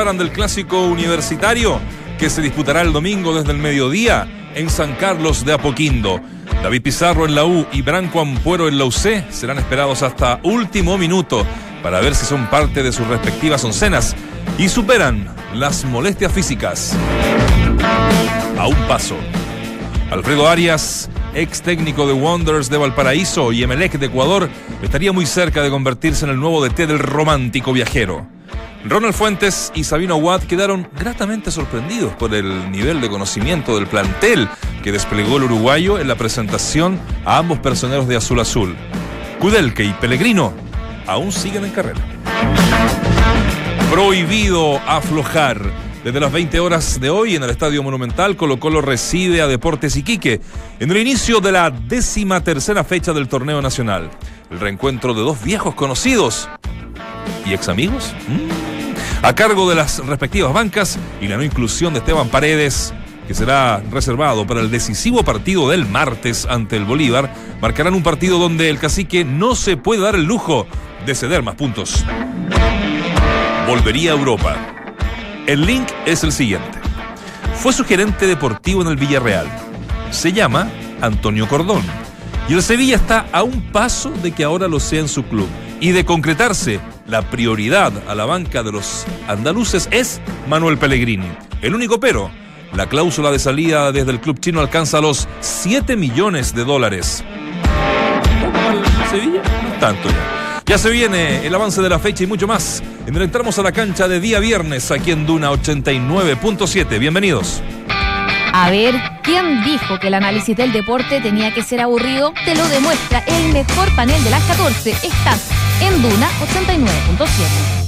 del clásico universitario que se disputará el domingo desde el mediodía en San Carlos de Apoquindo. David Pizarro en la U y Branco Ampuero en la UC serán esperados hasta último minuto para ver si son parte de sus respectivas oncenas y superan las molestias físicas. A un paso. Alfredo Arias, ex técnico de Wonders de Valparaíso y Emelec de Ecuador, estaría muy cerca de convertirse en el nuevo DT del romántico viajero. Ronald Fuentes y Sabino Watt quedaron gratamente sorprendidos por el nivel de conocimiento del plantel que desplegó el uruguayo en la presentación a ambos personeros de Azul Azul. Kudelke y Pellegrino aún siguen en carrera. Prohibido aflojar. Desde las 20 horas de hoy en el Estadio Monumental, Colo Colo recibe a Deportes Iquique en el inicio de la décima tercera fecha del torneo nacional. El reencuentro de dos viejos conocidos y ex amigos. Mm. A cargo de las respectivas bancas y la no inclusión de Esteban Paredes, que será reservado para el decisivo partido del martes ante el Bolívar, marcarán un partido donde el cacique no se puede dar el lujo de ceder más puntos. Volvería a Europa. El link es el siguiente. Fue su gerente deportivo en el Villarreal. Se llama Antonio Cordón. Y el Sevilla está a un paso de que ahora lo sea en su club. Y de concretarse la prioridad a la banca de los andaluces es Manuel Pellegrini. El único pero, la cláusula de salida desde el club chino alcanza los 7 millones de dólares. Sevilla? No tanto ya. Ya se viene el avance de la fecha y mucho más. Entramos a la cancha de día viernes aquí en Duna 89.7. Bienvenidos. A ver, ¿quién dijo que el análisis del deporte tenía que ser aburrido? Te lo demuestra el mejor panel de las 14. Estás en Duna 89.7.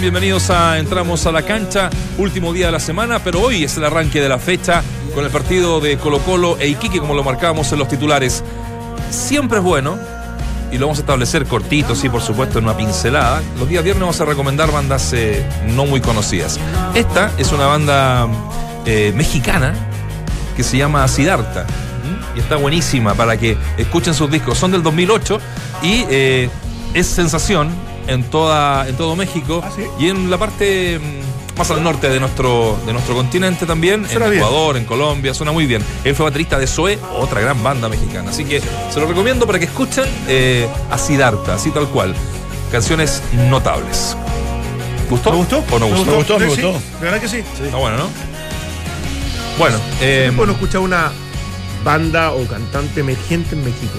bienvenidos a Entramos a la cancha, último día de la semana, pero hoy es el arranque de la fecha con el partido de Colo Colo e Iquique, como lo marcábamos en los titulares. Siempre es bueno, y lo vamos a establecer cortito, sí, por supuesto, en una pincelada. Los días viernes vamos a recomendar bandas eh, no muy conocidas. Esta es una banda eh, mexicana que se llama Sidarta. Y está buenísima para que escuchen sus discos. Son del 2008 y eh, es sensación en, toda, en todo México ¿Ah, y en la parte mm, más al norte de nuestro, de nuestro continente también, en Ecuador, en Colombia, suena muy bien. Él fue baterista de Zoe, otra gran banda mexicana. Así que se lo recomiendo para que escuchen eh, a Siddhartha, así tal cual. Canciones notables. ¿Gustó? ¿Me gustó? ¿O no gustó? Me gustó, me gustó. De verdad que sí. Está bueno, ¿no? Bueno, eh, bueno, escuchar una banda o cantante emergente en México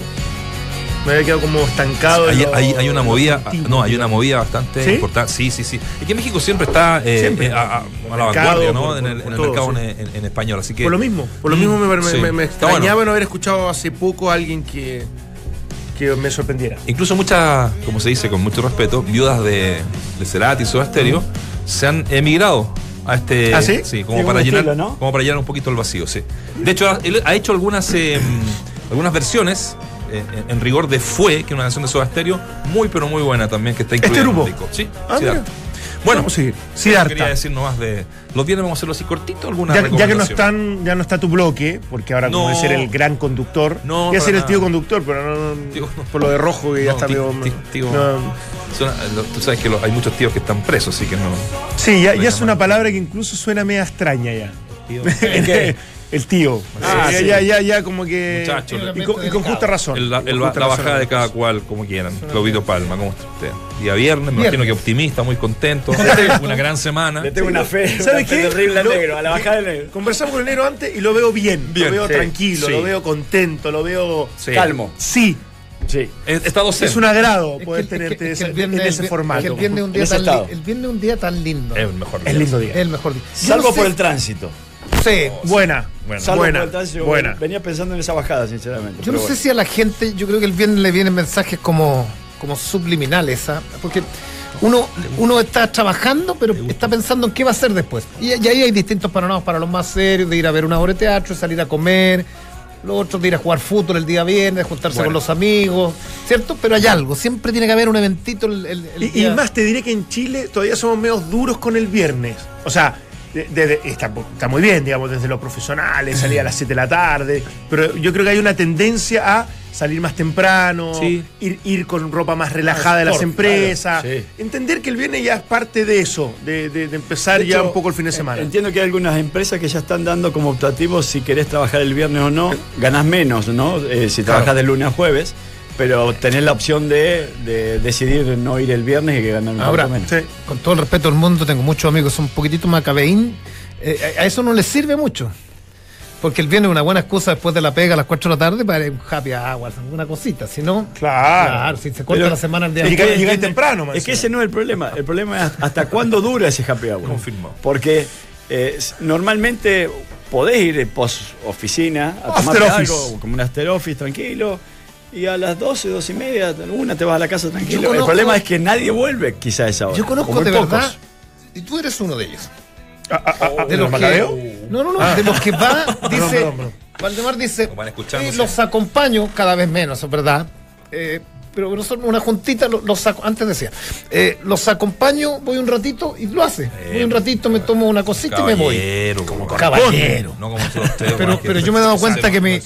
me había quedado como estancado. Hay, hay, una movida, no, hay una movida bastante importante. Sí, sí, sí. Es que México siempre está eh, eh, a, la vanguardia, ¿no? en el, mercado en, español. Así que, por lo mismo, por lo mismo me, me, extrañaba no haber escuchado hace poco a alguien que, que me sorprendiera. Incluso muchas, como se dice con mucho respeto, viudas de, de Cerati y Soda Stereo se han emigrado a este ¿Ah, sí? sí como para llenar como para llenar un poquito el vacío sí de hecho ha hecho algunas eh, algunas versiones en, rigor de Fue, que es una canción de Soda Stereo, muy pero muy buena también, que está incluida ¿Este grupo? en el disco. Sí, ah, Bueno, sí, sí quería decir nomás de. Los viernes vamos a hacerlo así cortito, alguna ya, ya, que no están, ya no está tu bloque, porque ahora como de ser el gran conductor, no, voy a ser el tío conductor, pero no, por lo de rojo que ya está tío, tío, tú sabes que hay muchos tíos que están presos, así que no. Sí, ya, ya es una palabra que incluso suena media extraña ya. Tío. El tío. Ah, ya, ya, ya, como que. y, con, justa razón. la bajada de cada cual, como quieran. Claudito Palma, ¿cómo está usted? Día viernes, me imagino que optimista, muy contento. una gran semana. Le tengo una fe. ¿Sabes qué? Terrible negro, a la bajada del negro. Conversamos con el negro antes y lo veo bien. lo veo tranquilo, lo veo contento, lo veo. Calmo. Sí. Sí. Es, un agrado poder tenerte en ese formato. el viernes un día tan el viernes un día tan lindo. Es el mejor día. Es lindo día. Es el mejor día. Salvo por el tránsito. Sí, buena. Buena. buena. Venía pensando en esa bajada, sinceramente. Yo no sé si a la gente, yo creo que el viernes le vienen mensajes como, como subliminales, ¿ah? porque uno, uno está trabajando, pero está pensando en qué va a hacer después. Y, ahí hay distintos panoramas para los más serios, de ir a ver una obra de teatro, salir a comer, los otros de ir a jugar fútbol el día viernes, juntarse con los amigos, ¿cierto? Pero hay algo, siempre tiene que haber un eventito el, y, y, más te diré que en Chile todavía somos medio duros con el viernes. O sea, está, está, muy bien, digamos, desde lo profesional, salir a las 7 de la tarde, pero yo creo que hay una tendencia a salir más temprano, ir, ir con ropa más relajada de las empresas, entender que el viernes ya es parte de eso, de, empezar ya un poco el fin de semana. Entiendo que hay algunas empresas que ya están dando como optativo si querés trabajar el viernes o no, ganás menos, ¿no? Eh, si trabajas de lunes a jueves pero tener la opción de, decidir no ir el viernes y que ganar un Ahora, menos. con todo el respeto del mundo, tengo muchos amigos que son un poquitito macabeín. Eh, a eso no les sirve mucho. Porque el viernes es una buena excusa después de la pega a las 4 de la tarde para ir un happy hour, alguna cosita. Si no, claro. si se corta la semana el día Y que temprano, Es que ese no es el problema. El problema es hasta cuándo dura ese happy hour. Confirmo. Porque eh, normalmente podés ir post oficina a tomar algo, como un after office tranquilo y a las 12, 12 y media, una te vas a la casa tranquilo. el problema es que nadie vuelve quizá a esa hora. Yo conozco de verdad, y tú eres uno de ellos. Ah, ah, ah, ¿De, los que, No, no, no, de los que va, dice, Valdemar dice, los acompaño cada vez menos, es verdad. Eh, pero son una juntita, los, antes decía, eh, los acompaño, voy un ratito y lo hace. voy un ratito, me tomo una cosita y me voy. Como caballero. No como pero, pero yo me he dado cuenta que mi,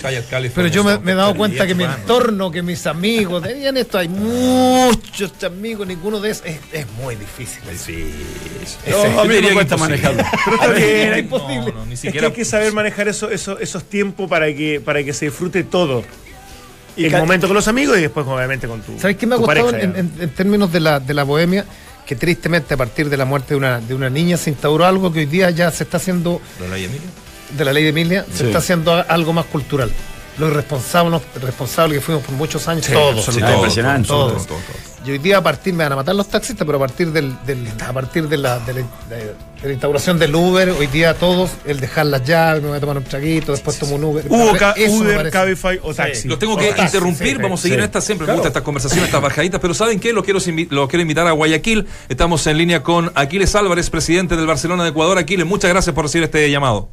pero yo me, he dado cuenta que mi entorno, que mis amigos, tenían esto, hay muchos amigos, ninguno de esos, es, muy difícil. Sí, no, a mí me cuesta manejarlo. Pero es imposible. es que hay que saber manejar eso, esos tiempos para que, para que se disfrute todo el momento con los amigos y después obviamente con tu ¿Sabes qué me ha gustado en, términos de la, de la bohemia? Que tristemente a partir de la muerte de una, de una niña se instauró algo que hoy día ya se está haciendo... ¿De la ley de Emilia? De la ley de Emilia, se está haciendo algo más cultural los responsables, responsables que fuimos por muchos años, todos, impresionante, todos, Y hoy día a partir, me van a matar los taxistas, pero a partir del, a partir de la, de la, instauración del Uber, hoy día todos, el dejar las llaves, me voy a tomar un traguito, después tomo un Uber. Uber, Cabify o taxi. Los tengo que interrumpir, vamos a seguir en esta, siempre me gustan estas conversaciones, estas bajaditas, pero ¿saben qué? Lo quiero, lo quiero invitar a Guayaquil. Estamos en línea con Aquiles Álvarez, presidente del Barcelona de Ecuador. Aquiles, muchas gracias por recibir este llamado.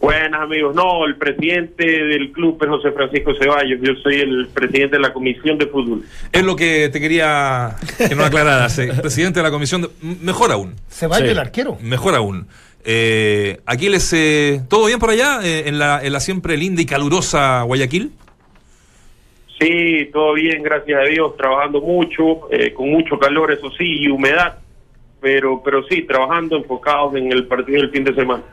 Buenas amigos, no, el presidente del club es José Francisco Ceballos, yo soy el presidente de la comisión de fútbol. Es lo que te quería que no aclararas, eh. presidente de la comisión, de... mejor aún. Ceballos el arquero. Mejor aún. Eh, Aquiles, eh, ¿todo bien por allá eh, en, la, en la siempre linda y calurosa Guayaquil? Sí, todo bien, gracias a Dios, trabajando mucho, con mucho calor, eso sí, y humedad, pero, pero sí, trabajando enfocados en el partido del fin de semana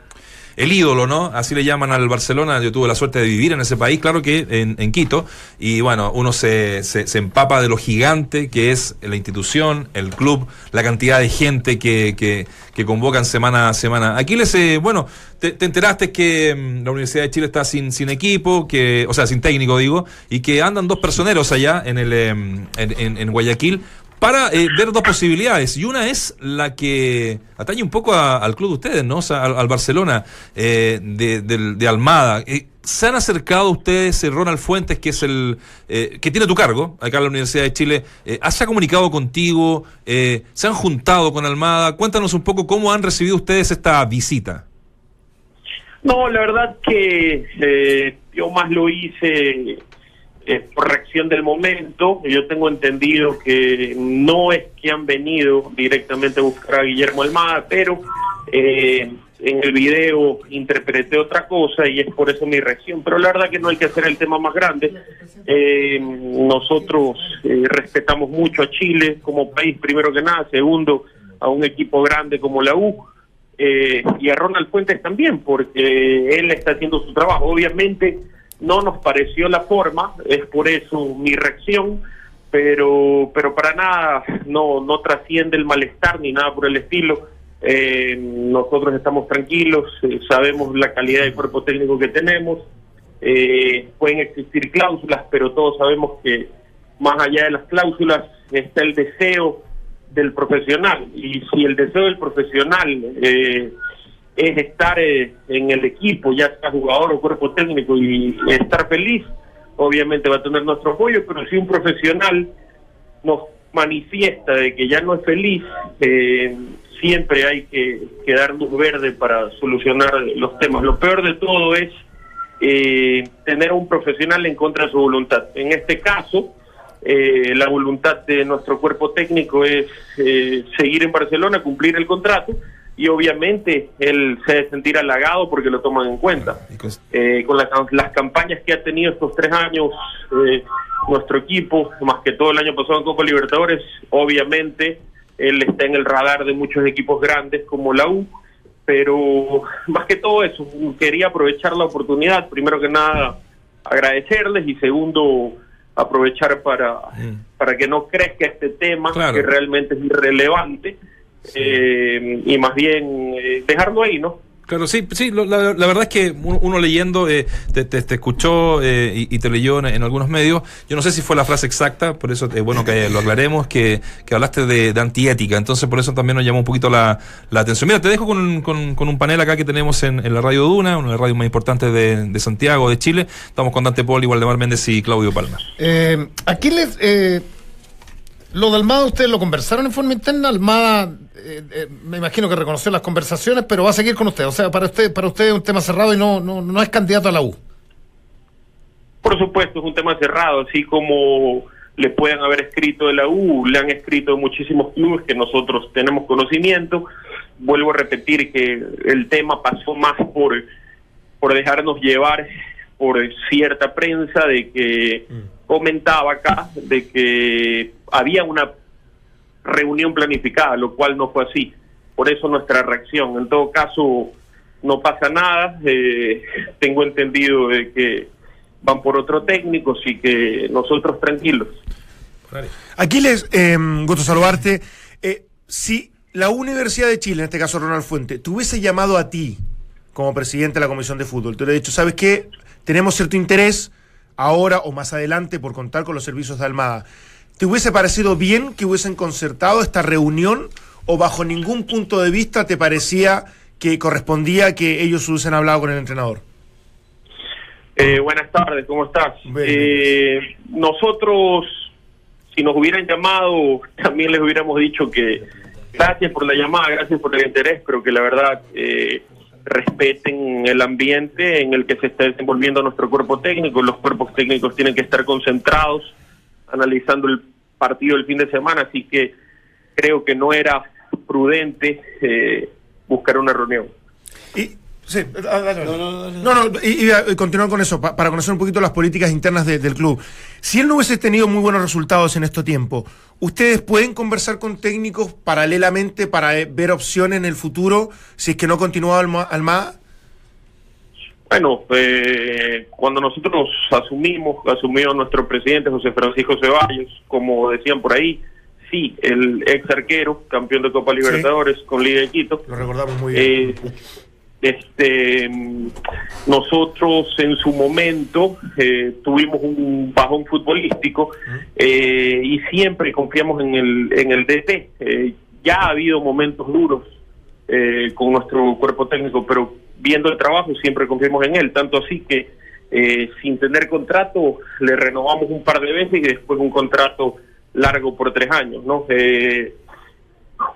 el ídolo, ¿no? Así le llaman al Barcelona. Yo tuve la suerte de vivir en ese país, claro que en, Quito. Y bueno, uno se, se, empapa de lo gigante que es la institución, el club, la cantidad de gente que, que, que convocan semana a semana. Aquí les, eh, bueno, te, enteraste que mm, la Universidad de Chile está sin, sin equipo, que, o sea, sin técnico, digo, y que andan dos personeros allá en, el, em, en, en Guayaquil para eh, ver dos posibilidades. Y una es la que atañe un poco al club de ustedes, ¿no? O sea, al, Barcelona eh, de, Almada. Eh, ¿Se han acercado ustedes, Ronald Fuentes, que es el que tiene tu cargo acá en la Universidad de Chile? ¿Se ha comunicado contigo? ¿Se han juntado con Almada? Cuéntanos un poco cómo han recibido ustedes esta visita. No, la verdad que yo más lo hice eh, por reacción del momento. Yo tengo entendido que no es que han venido directamente a buscar a Guillermo Almada, pero eh, en el video interpreté otra cosa y es por eso mi reacción. Pero la verdad que no hay que hacer el tema más grande. Eh, nosotros respetamos mucho a Chile como país, primero que nada. Segundo, a un equipo grande como la U. eh, y a Ronald Fuentes también, porque él está haciendo su trabajo. Obviamente no nos pareció la forma, es por eso mi reacción, pero, pero para nada no, no trasciende el malestar ni nada por el estilo. Eh, nosotros estamos tranquilos, eh, sabemos la calidad de cuerpo técnico que tenemos, eh, pueden existir cláusulas, pero todos sabemos que más allá de las cláusulas está el deseo del profesional y si el deseo del profesional es estar en el equipo, ya sea jugador o cuerpo técnico y estar feliz, obviamente va a tener nuestro apoyo, pero si un profesional nos manifiesta de que ya no es feliz, eh, siempre hay que, dar luz verde para solucionar los temas. Lo peor de todo es eh, tener a un profesional en contra de su voluntad. En este caso, eh, la voluntad de nuestro cuerpo técnico es seguir en Barcelona, cumplir el contrato y obviamente él se debe sentir halagado porque lo toman en cuenta. Eh, con las, las, campañas que ha tenido estos tres años eh, nuestro equipo, más que todo el año pasado en Copa Libertadores, obviamente él está en el radar de muchos equipos grandes como la U, pero más que todo eso, quería aprovechar la oportunidad, primero que nada agradecerles y segundo aprovechar para, mm. para que no crezca este tema que realmente es irrelevante eh, y más bien eh, dejarlo ahí, ¿no? Claro, sí, sí, la, verdad es que uno, leyendo eh, te, te, escuchó y, te leyó en, algunos medios. Yo no sé si fue la frase exacta, por eso es bueno que lo aclaremos, que, hablaste de, antiética. Entonces, por eso también nos llamó un poquito la, atención. Mira, te dejo con, con, un panel acá que tenemos en, la radio Duna, una de las radios más importantes de, Santiago, de Chile. Estamos con Dante Paul, Mar Méndez y Claudio Palma. aquí les lo de Almada, ustedes lo conversaron en forma interna. Almada, eh, eh, me imagino que reconoció las conversaciones, pero va a seguir con usted. O sea, para usted, para usted es un tema cerrado y no, no, no es candidato a la U. Por supuesto, es un tema cerrado, así como le puedan haber escrito de la U, le han escrito muchísimos clubes que nosotros tenemos conocimiento. Vuelvo a repetir que el tema pasó más por, por dejarnos llevar por cierta prensa de que mm. Comentaba acá de que había una reunión planificada, lo cual no fue así. Por eso nuestra reacción. En todo caso, no pasa nada. Eh, tengo entendido de que van por otro técnico, así que nosotros tranquilos. Aquiles, eh, gusto saludarte. Eh, si la Universidad de Chile, en este caso Ronald Fuente, te hubiese llamado a ti como presidente de la Comisión de Fútbol, te hubiera dicho, ¿sabes qué? Tenemos cierto interés ahora o más adelante por contar con los servicios de Almada. ¿Te hubiese parecido bien que hubiesen concertado esta reunión o bajo ningún punto de vista te parecía que correspondía que ellos hubiesen hablado con el entrenador? Eh, buenas tardes, ¿cómo estás? Eh, nosotros, si nos hubieran llamado, también les hubiéramos dicho que gracias por la llamada, gracias por el interés, pero que la verdad eh, respeten el ambiente en el que se está desenvolviendo nuestro cuerpo técnico. Los cuerpos técnicos tienen que estar concentrados analizando el partido del fin de semana, así que creo que no era prudente eh, buscar una reunión. Sí, no, no, no, y, y, continuar con eso, para conocer un poquito las políticas internas del club. Si él no hubiese tenido muy buenos resultados en este tiempo, ¿ustedes pueden conversar con técnicos paralelamente para eh, ver opciones en el futuro si es que no continúa Almada? Bueno, eh, cuando nosotros asumimos, asumió nuestro presidente José Francisco Ceballos, como decían por ahí, sí, el ex arquero, campeón de Copa Libertadores con Liga de Quito. Lo recordamos muy bien. Eh, este, nosotros en su momento eh, tuvimos un bajón futbolístico y siempre confiamos en el, en el DT. ya ha habido momentos duros con nuestro cuerpo técnico, pero viendo el trabajo siempre confiamos en él, tanto así que eh, sin tener contrato le renovamos un par de veces y después un contrato largo por tres años, ¿no? Eh,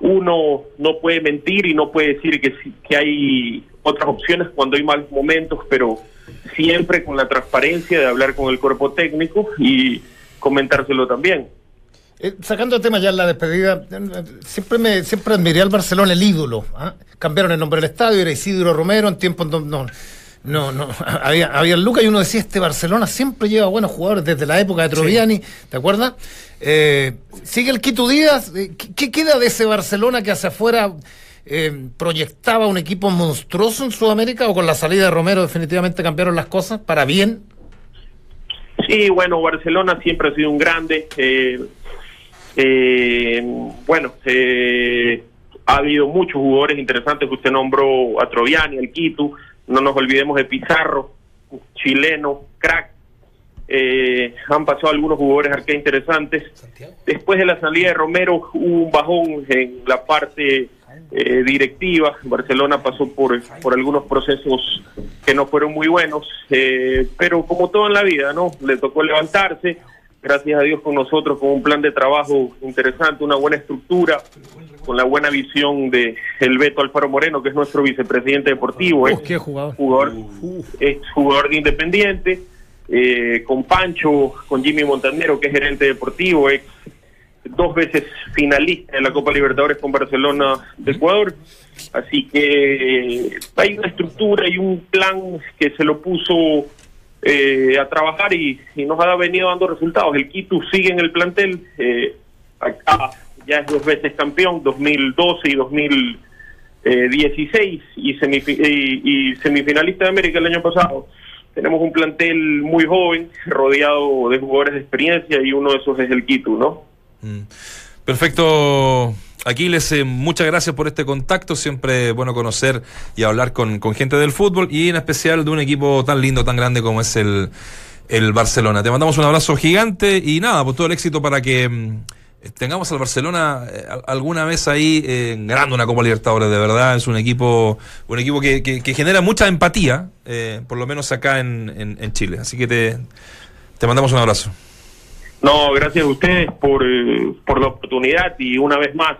uno no puede mentir y no puede decir que, que hay otras opciones cuando hay malos momentos, pero siempre con la transparencia de hablar con el cuerpo técnico y comentárselo también. Eh, sacando el tema ya en la despedida, siempre me siempre admiré al Barcelona el ídolo. ¿ah? Cambiaron el nombre del estadio, era Isidro Romero en tiempos no, no, no, no había, había Lucas y uno decía, este Barcelona siempre lleva buenos jugadores desde la época de Troviani, ¿te acuerdas? Eh, sigue el Quito Díaz, eh, ¿qué, queda de ese Barcelona que hacia afuera eh, proyectaba un equipo monstruoso en Sudamérica o con la salida de Romero definitivamente cambiaron las cosas para bien? Sí, bueno, Barcelona siempre ha sido un grande. Eh, eh, bueno, eh, ha habido muchos jugadores interesantes que usted nombró a Troviani, al Quito, no nos olvidemos de Pizarro, chileno, crack. Eh, han pasado algunos jugadores acá interesantes. Después de la salida de Romero hubo un bajón en la parte eh, directiva. Barcelona pasó por, por algunos procesos que no fueron muy buenos, eh, pero como todo en la vida, ¿no? Le tocó levantarse, gracias a Dios con nosotros, con un plan de trabajo interesante, una buena estructura, con la buena visión de el Beto Alfaro Moreno, que es nuestro vicepresidente deportivo, es qué jugador. jugador, es jugador de Independiente, eh, con Pancho, con Jimmy Montanero, que es gerente deportivo, ex dos veces finalista en la Copa Libertadores con Barcelona de Ecuador. Así que hay una estructura y un plan que se lo puso eh, a trabajar y, nos ha venido dando resultados. El Quito sigue en el plantel, eh, acá ya es dos veces campeón, 2012 y 2016 y, y, y semifinalista de América el año pasado. Tenemos un plantel muy joven, rodeado de jugadores de experiencia y uno de esos es el Quito, ¿no? Mm. Perfecto. Aquiles, eh, muchas gracias por este contacto. Siempre bueno conocer y hablar con, gente del fútbol y en especial de un equipo tan lindo, tan grande como es el, el Barcelona. Te mandamos un abrazo gigante y nada, por todo el éxito para que mm, tengamos al Barcelona eh, al- alguna vez ahí eh, ganando una Copa Libertadores. De verdad, es un equipo un equipo que, que- que genera mucha empatía, eh, por lo menos acá en, en- en Chile. Así que te, te mandamos un abrazo. No, gracias a ustedes por, eh, por la oportunidad y una vez más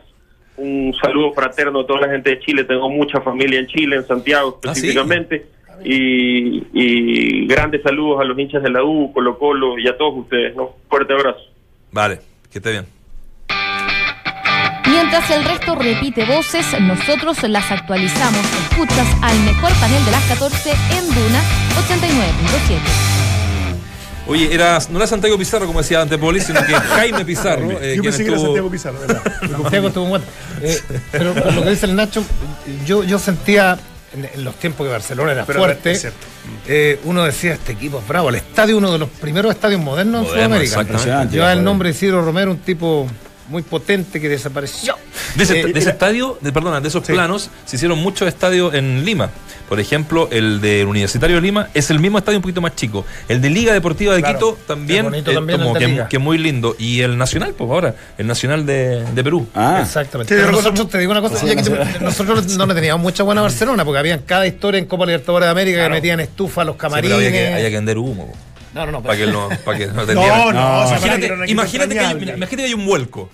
un saludo fraterno a toda la gente de Chile. Tengo mucha familia en Chile, en Santiago Ah, ¿sí? específicamente. Y, y grandes saludos a los hinchas de la U, Colo Colo y a todos ustedes. ¿no? Fuerte abrazo. Vale, que esté bien. Mientras el resto repite voces, nosotros las actualizamos. Escuchas al mejor panel de las 14 en Duna 89.7. Oye, era, no era Santiago Pizarro, como decía Antepoli, sino que Jaime Pizarro. eh, Yo quien pensé que era estuvo- Santiago Pizarro, ¿verdad? Santiago estuvo en Guate. Eh, pero por lo que dice el Nacho, yo, yo sentía en, en los tiempos que Barcelona era Pero fuerte, eh, uno decía, este equipo es bravo. El estadio, uno de los primeros estadios modernos en Moderno, Sudamérica. Lleva el nombre de Isidro Romero, un tipo muy potente que desapareció. De ese, Eh, de ese estadio, de, perdona, de esos Sí. planos, se hicieron muchos estadios en Lima. Por ejemplo, el del Universitario de Lima es el mismo estadio un poquito más chico. El de Liga Deportiva de Claro. Quito también, eh, también como que, que muy lindo. Y el Nacional, pues ahora, el Nacional de, de Perú. Ah, Exactamente. Sí, Pero nosotros, te digo una cosa, ya que te- nosotros no le teníamos mucha buena Barcelona, porque había cada historia en Copa Libertadores de América que metían estufa a los Sí, pero camarines. había, que, había que vender humo. po, No, no, no. Para que no, para que no No, no, o sea, que Imagínate, que hay, imagínate que hay un vuelco.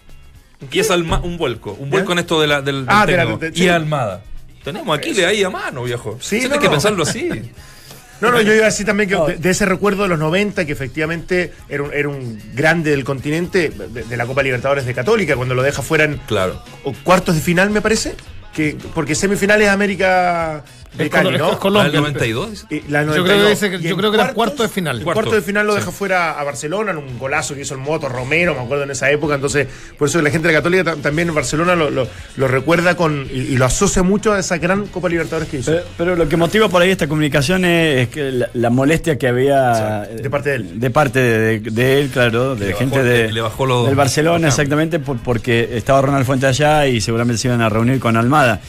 Y es Alma, un vuelco. Un vuelco en esto de la, del, del Ah, de la- de- Y. Almada. Tenemos aquí ahí a mano, viejo. Sí, Tienes no, que no. pensarlo así. No, no, yo iba a decir también que de, de ese recuerdo de los 90, que efectivamente era un, era un grande del continente, de, de la Copa Libertadores de Católica, cuando lo deja fuera en Claro. cuartos de final, me parece, que porque semifinales América de Es Cali, Colo- ¿no? es Colombia. ¿Al 92? dices? Y la Yo creo 92. que, Y yo en creo que era cuarto de final. El Cuarto, cuarto de final lo sí. deja fuera a Barcelona en un golazo que hizo el Moto Romero, me acuerdo en esa época. Entonces, por eso la gente de la Católica ta- también en Barcelona lo, lo- lo recuerda con y, y lo asocia mucho a esa gran Copa Libertadores que hizo. Pero, pero lo que motiva por ahí esta comunicación es, es que la, la molestia que había Sí, de parte de él. de parte de, de él, claro, de Le gente bajó- de, le bajó los- del Barcelona, exactamente, por- porque estaba Ronald Fuente allá y seguramente se iban a reunir con Almada.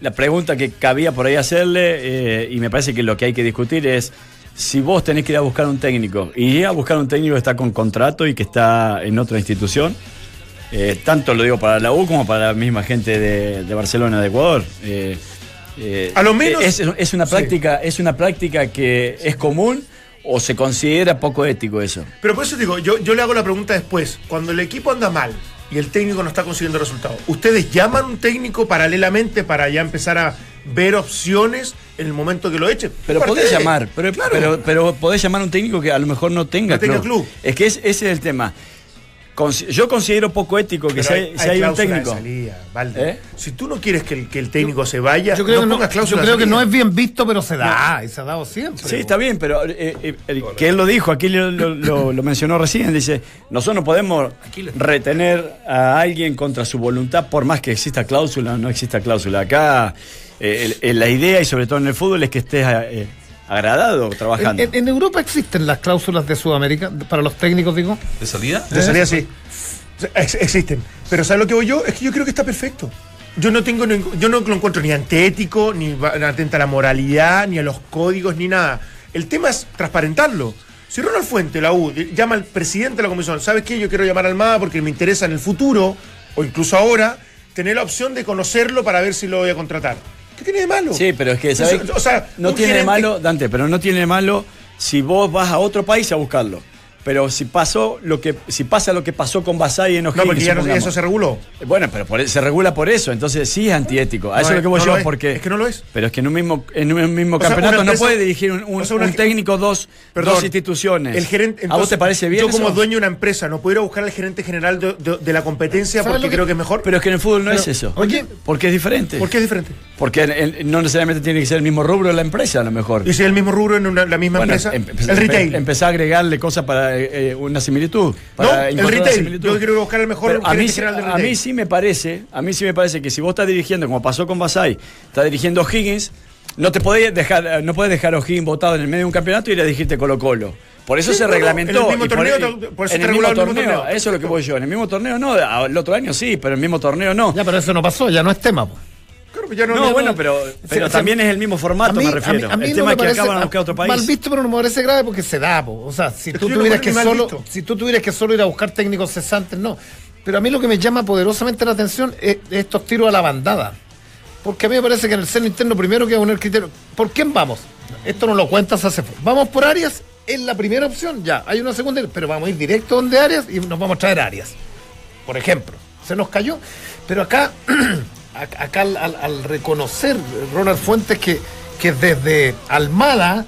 La pregunta que cabía por ahí hacerle, eh, y me parece que lo que hay que discutir es si vos tenés que ir a buscar un técnico y ir a buscar un técnico que está con contrato y que está en otra institución, eh, tanto lo digo para la U como para la misma gente de, de Barcelona, de Ecuador. eh, eh, A lo menos- es, es una Sí. práctica, es una práctica que es común o se considera poco ético eso. Pero por eso digo, yo, yo le hago la pregunta después. Cuando el equipo anda mal y el técnico no está consiguiendo resultados, ¿ustedes llaman un técnico paralelamente para ya empezar a ver opciones en el momento que lo echen? Pero podés llamar, pero, Claro. pero, pero podés llamar a un técnico que a lo mejor no tenga, No tenga club. Es que es- ese es el tema. Yo considero poco ético que si hay, un técnico. ¿Eh? Si tú no quieres que el, que el técnico se vaya, yo creo, no que, no, yo creo que no es bien visto, pero se da, y se ha dado siempre. Sí, está bien, pero eh, eh, que él lo dijo, aquí lo, lo, mencionó recién, dice, nosotros no podemos retener a alguien contra su voluntad por más que exista cláusula o no exista cláusula. Acá la idea, y sobre todo en el fútbol, es que estés agradado trabajando. En, Europa existen las cláusulas de Sudamérica, para los técnicos, digo. ¿De salida? De salida, sí. existen. Pero ¿sabes lo que voy yo? Es que yo creo que está perfecto. Yo no tengo yo no lo encuentro ni antiético, ni atenta a la moralidad, ni a los códigos, ni nada. El tema es transparentarlo. Si Ronald Fuente, la U, llama al presidente de la comisión, ¿sabes qué? Yo quiero llamar al MAD porque me interesa en el futuro, o incluso ahora, tener la opción de conocerlo para ver si lo voy a contratar. ¿Qué tiene de malo? Sí, pero es que, ¿sabes? O sea, no tiene de malo, Dante, pero no tiene de malo si vos vas a otro país a buscarlo. Pero si pasó lo que si pasa lo que pasó con Basay en O'Higgins. No, porque ya no, eso se reguló. Bueno, pero se regula por eso, entonces sí es antiético. A eso es lo que voy yo, porque. Es que no lo es. Pero es que en un mismo, en un mismo campeonato no puede dirigir un, técnico dos, dos instituciones. El gerente, ¿A vos te parece bien? Yo, como dueño de una empresa, no puedo ir a buscar al gerente general de, la competencia porque creo que es mejor. Pero es que en el fútbol no es eso. Oye. Porque es diferente. ¿Por qué es diferente? Porque no necesariamente tiene que ser el mismo rubro de la empresa, a lo mejor. ¿Y si es el mismo rubro en la misma empresa? el retail. Empezar a agregarle cosas para eh, eh, una similitud. Para no, el retail. Yo quiero buscar el mejor a mí, a mí sí me parece, a mí sí me parece que si vos estás dirigiendo, como pasó con Basay, estás dirigiendo Higgins, no te podés dejar, no puedes dejar a O'Higgins votado en el medio de un campeonato y ir a dirigirte Colo Colo. Por eso se reglamentó. En el mismo torneo, por, eso en el mismo torneo, Eso es lo que voy yo. En el mismo torneo no, el otro año sí, pero en el mismo torneo no. Ya, pero eso no pasó, ya no es tema. No, bueno, pero, pero también es el mismo formato, me refiero. el tema es que acaban a buscar otro país. Mal visto, pero no me parece grave porque se da. O sea, si tú, tuvieras que solo, si tú tuvieras que solo ir a buscar técnicos cesantes, no. Pero a mí lo que me llama poderosamente la atención es estos tiros a la bandada. Porque a mí me parece que en el seno interno primero que poner el criterio. ¿Por quién vamos? Esto no lo cuentas hace. Vamos por áreas, es la primera opción, ya. Hay una segunda, pero vamos a ir directo donde áreas y nos vamos a traer áreas. Por ejemplo, se nos cayó. Pero acá, acá al, reconocer Ronald Fuentes que, que desde Almada,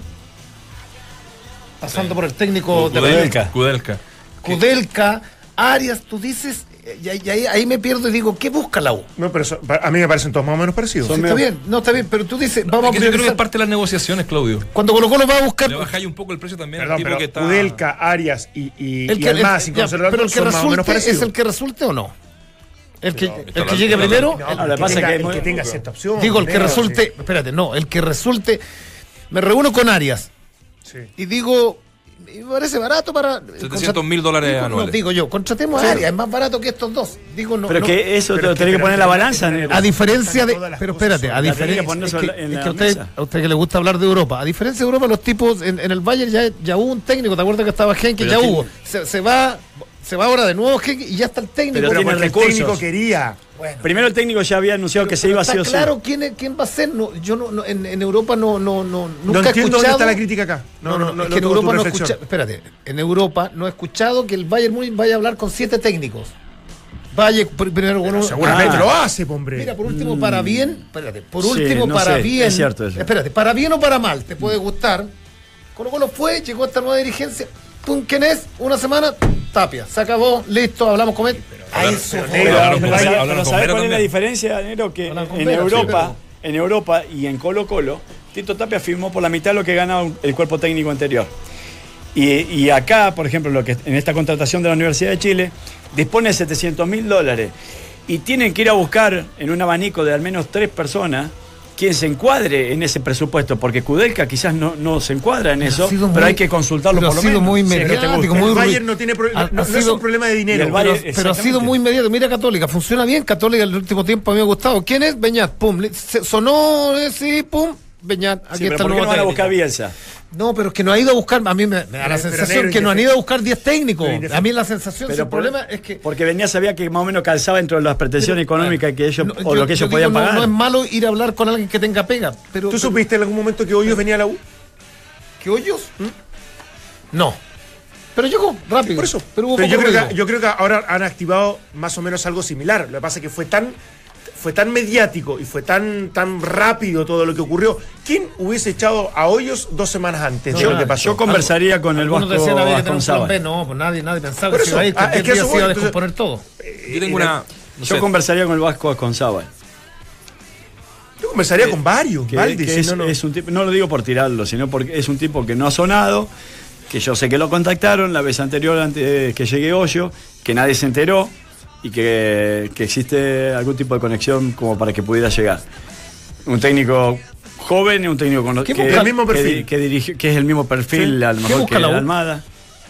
pasando por el técnico de Kudelka. Kudelka. Kudelka, Arias, tú dices, y, ahí, ahí, me pierdo y digo, ¿qué busca la U? No, pero a mí me parecen todos más o menos parecidos. está bien, no está bien, pero tú dices, vamos a Yo creo que es parte de las negociaciones, Claudio. Cuando Colo Colo va a buscar. Le bajáis un poco el precio también Perdón, tipo que está. Arias y, y, el que, el, más, Pero el que resulte, ¿es el que resulte o no? El que, el que llegue primero, el, que tenga cierta opción. Digo, el que resulte, espérate, no, el que resulte, me reúno con Arias sí. y digo, me parece barato para. 700 mil dólares anuales. No, digo yo, contratemos a Arias, es más barato que estos dos. Digo, no. Pero que eso te lo tenés que poner en la balanza. A diferencia de. Pero espérate, a diferencia. Es que, a, usted, a usted que le gusta hablar de Europa, a diferencia de Europa, los tipos en, el Bayern ya, ya hubo un técnico, ¿te acuerdas que estaba Henke? Ya hubo. Se, va. Se va ahora de nuevo y ya está el técnico. Pero, el técnico quería. Primero el técnico ya había anunciado que se iba a hacer. Claro, ¿quién, quién va a ser. No, yo no, en, en, Europa no, no, no, nunca no he escuchado. dónde está la crítica acá. No, no, no, es que en Europa no he escuchado. Espérate, en Europa no he escuchado que el Bayern Munich vaya a hablar con siete técnicos. Vaya primero uno. Seguramente ah. lo hace, hombre. Mira, por último, para bien. Espérate, por último, para bien. Es cierto eso. Espérate, para bien o para mal, te puede gustar. Colo Colo fue, llegó esta nueva dirigencia. ¿Pum, quién es? Una semana, Tapia. Se acabó, listo, hablamos con él. Pero, ¿sabes cuál es la diferencia, Nero? Que en Europa, en Europa y en Colo Colo, Tito Tapia firmó por la mitad de lo que gana el cuerpo técnico anterior. Y, acá, por ejemplo, lo que en esta contratación de la Universidad de Chile, dispone de 700 mil dólares. Y tienen que ir a buscar en un abanico de al menos tres personas quien se encuadre en ese presupuesto, porque Kudelka quizás no, no se encuadra en eso, pero, hay que consultarlo por lo menos. Muy mediático, muy el Bayern no tiene no, es un problema de dinero. pero, ha sido muy inmediato. Mira Católica, funciona bien. Católica el último tiempo a mí me ha gustado. ¿Quién es? Beñat, pum. Sonó, eh, sí, pum. Beñat, aquí está el nuevo no van a buscar Bielsa? No, pero es que no ha ido a buscar, a mí me, da la sensación que no han ido a buscar 10 técnicos. A mí la sensación, el problema es que... Porque venía sabía que más o menos calzaba dentro de las pretensiones económicas que ellos, o lo que ellos podían pagar. No, es malo ir a hablar con alguien que tenga pega. Pero, ¿Tú supiste en algún momento que Hoyos venía a la U? ¿Que Hoyos? ¿Mm? No. Pero llegó rápido. Por eso. Pero, yo, creo que, yo creo que ahora han activado más o menos algo similar. Lo que pasa es que fue tan fue tan mediático y fue tan, tan rápido todo lo que ocurrió. ¿Quién hubiese echado a Hoyos dos semanas antes de lo que pasó? Yo conversaría con el Vasco. B, no, pues nadie, nadie pensaba Por que se iba a eso, ir, que ah, es que eso se iba a voy, entonces- descomponer todo. Yo tengo una. no Yo sé, conversaría con el Vasco Vasconzábal. Yo conversaría con varios, que, si no, no. es un tipo, no lo digo por tirarlo, sino porque es un tipo que no ha sonado, que yo sé que lo contactaron la vez anterior antes que llegue Hoyo, que nadie se enteró y que, que existe algún tipo de conexión como para que pudiera llegar. Un técnico joven y un técnico con ¿Qué que, busca el mismo que perfil? di- que dirige- que es el mismo perfil, Sí. a lo ¿Qué mejor busca que la? Almada.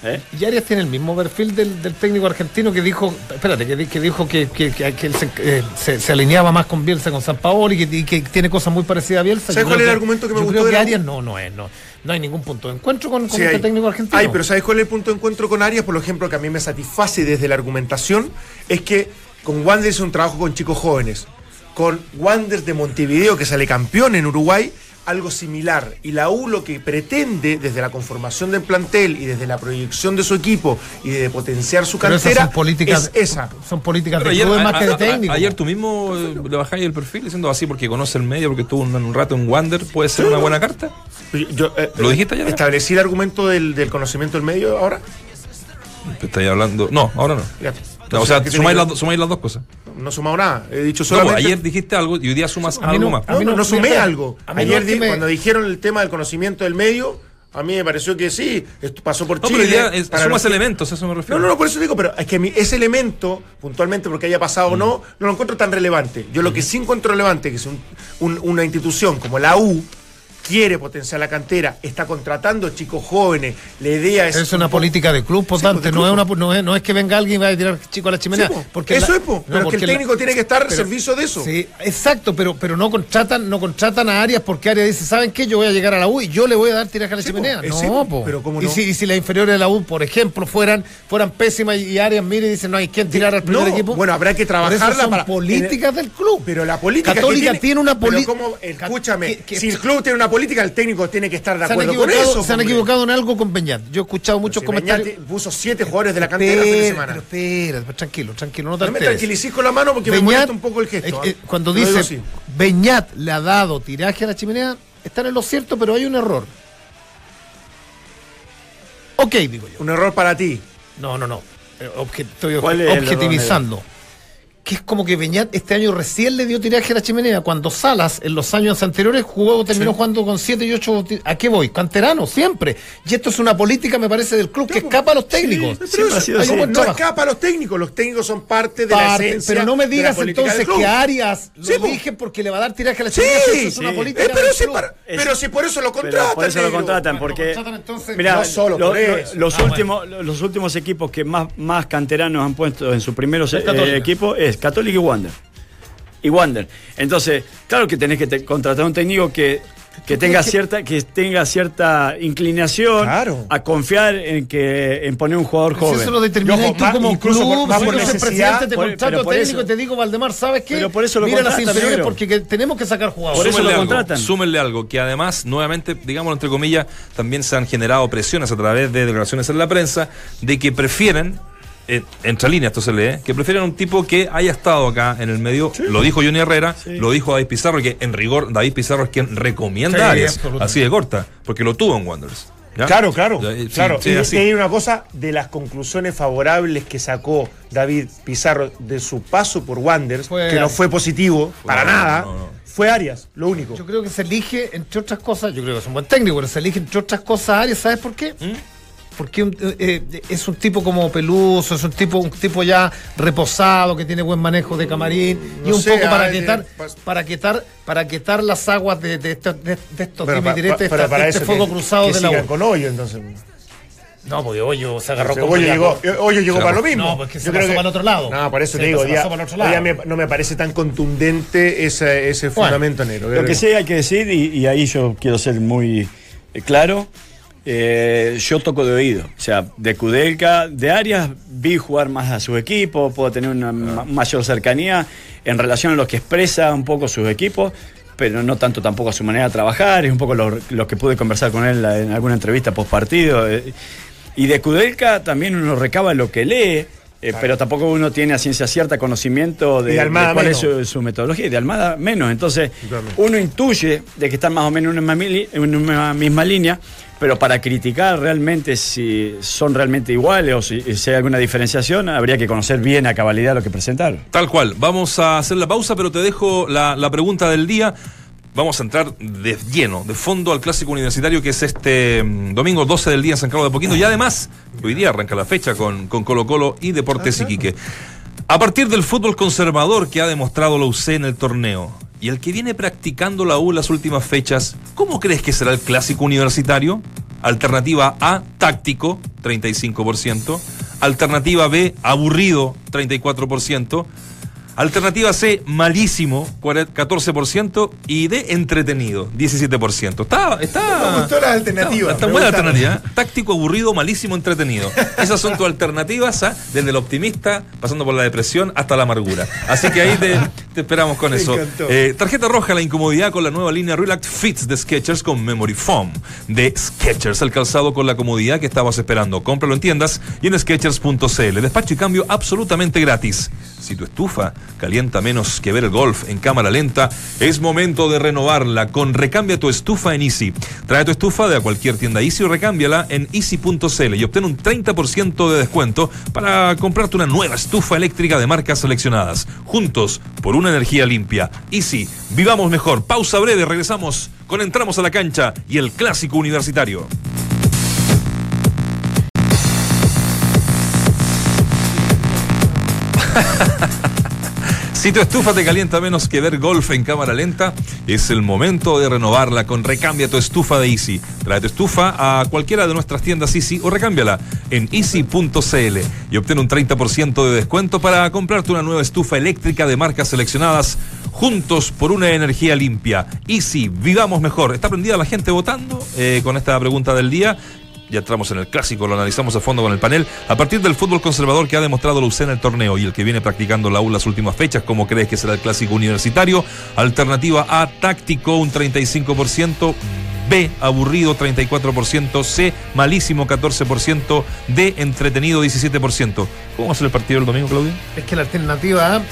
¿Eh? Y Arias tiene el mismo perfil del, del técnico argentino que dijo, espérate, que, di- que dijo que, que- que- que él se, eh, se- se alineaba más con Bielsa, con San Paolo y que, y que tiene cosas muy parecidas a Bielsa. ¿Sabes cuál es el argumento que me yo gustó creo de que la? Arias no, no es, no, no hay ningún punto de encuentro con, con Sí, este técnico argentino. Hay, pero ¿sabes cuál es el punto de encuentro con Arias? Por ejemplo, que a mí me satisface desde la argumentación, es que con Wander es un trabajo con chicos jóvenes. Con Wander de Montevideo, que sale campeón en Uruguay, algo similar. Y la U lo que pretende, desde la conformación del plantel y desde la proyección de su equipo y de potenciar su Pero esas cantera, son políticas, es esa. son políticas Pero de ayer, más a- que de a- técnico. ayer tú mismo eh, le bajáis el perfil diciendo así porque conoce el medio, porque estuvo un, un rato en Wander, puede ser una buena carta. Yo, eh, ¿Lo dijiste ayer? ¿Establecí el argumento del, del conocimiento del medio ahora? Estáis hablando. No, ahora no. Ya. O sea, ¿qué tiene sumáis que- las, sumáis las dos cosas. No he sumado nada. He dicho No, solamente. ayer dijiste algo y hoy día sumas A mí algo no- más. a mí no, no- no sumé mira, algo. a mí no Ayer es que di- me- cuando dijeron el tema del conocimiento del medio, a mí me pareció que sí, esto pasó por No, Chile. pero hoy día es- para sumas los que- elementos, a eso me refiero. No, no, no, por eso digo, pero es que ese elemento, puntualmente porque haya pasado o no, no lo encuentro tan relevante. Yo lo que sí encuentro relevante, que es un- un- una institución como la U, quiere potenciar la cantera, está contratando chicos jóvenes, la idea es... Es una política de club, por Sí, pues, tanto, no, es una, no, es, no es que venga alguien y vaya a tirar chico a la chimenea. Sí, po. porque Eso la- es, po. no, Pero es que el porque la- técnico tiene que estar al servicio de eso. Sí, exacto, pero, pero no contratan, no contratan a Arias porque Arias dice, ¿saben qué? Yo voy a llegar a la U y yo le voy a dar tiraje a la Sí, chimenea. Eh, no, po. Pero ¿cómo y, no? si, y si las inferiores de la U, por ejemplo, fueran, fueran pésimas y, Arias mire y dice, no hay quien tirar al primer equipo. bueno, habrá que trabajarla son para- políticas del club. Pero la política que Católica tiene, una política. escúchame, que- que- si el club tiene una política, el técnico tiene que estar de acuerdo con eso. se han equivocado en algo con Beñat. Yo he escuchado muchos Si comentarios. Beñat puso siete jugadores de la cantera el fin de Espera, semana. pero espera, tranquilo, tranquilo, no te No me tranquilicís con la mano porque me molesta un poco el gesto. eh, ¿ah? eh, cuando dice así. Beñat le ha dado tiraje a la chimenea, están en lo cierto, pero hay un error. Ok, digo yo. Un error para ti. No, no, no. Eh, obje- estoy ¿Cuál es el objetivizando. Que es como que Beñat este año recién le dio tiraje a la chimenea, cuando Salas en los años anteriores jugó, terminó jugando con 7 y 8. ¿A qué voy? Canterano, siempre. Y esto es una política, me parece, del club que escapa a los técnicos. Pero eso- hay un No trabajo. escapa a los técnicos. Los técnicos son parte de la esencia. pero no me digas entonces que Arias lo Sí, dije porque le va a dar tiraje a la Sí, chimenea. eso es una sí. política Eh, pero, del si club. para- pero si por eso lo contratan. por eso lo contratan, porque. los, Ah, últimos, los últimos equipos que más, más canteranos han puesto en sus primeros eh, equipos es Católica y Wander. Y Wander. Entonces, claro que tenés que te- contratar un técnico que, que tenga cierta que tenga cierta inclinación Claro. a confiar en que en poner un jugador Si joven. eso lo determinas tú más- como incluso club, por- más si por necesidad, presidente, te por- contrato pero por técnico eso- y te digo, Valdemar, ¿sabes qué? Pero por eso lo Mira las inferiores porque que tenemos que sacar jugadores. Por eso súmenle lo algo, contratan. súmenle algo, que además, nuevamente, digámoslo entre comillas, también se han generado presiones a través de declaraciones en la prensa de que prefieren, eh, entre líneas esto se lee, que prefieren un tipo que haya estado acá en el medio, lo dijo Johnny Herrera, lo dijo David Pizarro, que en rigor David Pizarro es quien recomienda Sí, a Arias, así de corta, porque lo tuvo en Wanderers. ¿ya? Claro, claro. Eh, sí, claro. sí, y así. hay una cosa de las conclusiones favorables que sacó David Pizarro de su paso por Wanderers, Fue que no fue positivo para no, nada, no, no. fue Arias, lo único. Yo creo que se elige, entre otras cosas, yo creo que es un buen técnico, pero se elige, entre otras cosas, Arias, ¿sabes por qué? ¿Mm? Porque un- eh, eh, es un tipo como Peluso, es un tipo, un tipo ya reposado, que tiene buen manejo de camarín, y No un sé, poco para quitar, eh, para quitar, para quitar las aguas de, de estos, de, de estos Pero pa- pa- de para este eso fuego que- cruzado que de la con hoyo, entonces. No, porque Hoyo se agarró con Hoyo llegó, Hoyo llegó Se para lo mismo. No, porque se Yo pasó creo que- para el otro lado. No, por eso Sí, te digo, se ya- pasó para el otro lado. hoy ya me- no me parece tan contundente ese, ese fundamento negro. Lo que sí hay que decir, y, y ahí yo quiero ser muy eh, claro, eh, yo toco de oído. O sea, de Kudelka, de Arias, vi jugar más a su equipo, puedo tener una ma- mayor cercanía en relación a lo que expresa un poco sus equipos, pero no tanto tampoco a su manera de trabajar, es un poco lo, lo que pude conversar con él en alguna entrevista post partido. Y de Kudelka también uno recaba lo que lee Eh, pero tampoco uno tiene a ciencia cierta conocimiento de, cuál es su, su metodología, y de Almada menos. Entonces, uno intuye de que están más o menos en una, mili- en una misma línea, pero para criticar realmente si son realmente iguales o si, si hay alguna diferenciación, habría que conocer bien a cabalidad lo que presentaron. Tal cual. Vamos a hacer la pausa, pero te dejo la, la pregunta del día. Vamos a entrar de lleno, de fondo al clásico universitario que es este mm, domingo 12 del día en San Carlos de Apoquindo. Y además, hoy día arranca la fecha con, con Colo Colo y Deportes Iquique. A partir del fútbol conservador que ha demostrado la UC en el torneo y el que viene practicando la U las últimas fechas, ¿cómo crees que será el clásico universitario? Alternativa A, táctico, 35%. Alternativa B, aburrido, 34%. Alternativa C, malísimo, 40 14%. Y D, entretenido, 17%. Está, está. Me gustó la alternativa, Está, está buena gustaron. alternativa. ¿eh? Táctico, aburrido, malísimo, entretenido. Esas son tus alternativas, ¿ah? desde el optimista, pasando por la depresión hasta la amargura. Así que ahí te, te esperamos con Me eso. Eh, tarjeta roja, la incomodidad con la nueva línea Relax Fits de Skechers con Memory Foam. De Skechers, el calzado con la comodidad que estabas esperando. Cómpralo en tiendas y en Skechers.cl. Despacho y cambio absolutamente gratis. Si tu estufa calienta menos que ver el golf en cámara lenta, es momento de renovarla con Recambia tu estufa en Easy. Trae tu estufa de a cualquier tienda Easy o recámbiala en easy.cl y obtén un 30% de descuento para comprarte una nueva estufa eléctrica de marcas seleccionadas. Juntos por una energía limpia. Easy, vivamos mejor. Pausa breve, regresamos con Entramos a la cancha y el clásico universitario. Si tu estufa te calienta menos que ver golf en cámara lenta, es el momento de renovarla con Recambia tu estufa de Easy. Trae tu estufa a cualquiera de nuestras tiendas Easy o recámbiala en easy.cl y obtén un 30% de descuento para comprarte una nueva estufa eléctrica de marcas seleccionadas juntos por una energía limpia. Easy, vivamos mejor. ¿Está prendida la gente votando eh, con esta pregunta del día? Ya entramos en el clásico, lo analizamos a fondo con el panel. A partir del fútbol conservador que ha demostrado UC en el torneo y el que viene practicando la U las últimas fechas, ¿cómo crees que será el clásico universitario? Alternativa A, táctico, un 35%. B, aburrido, 34%. C, malísimo, 14%. D, entretenido, 17%. ¿Cómo va a ser el partido el domingo, Claudio? Es que la alternativa A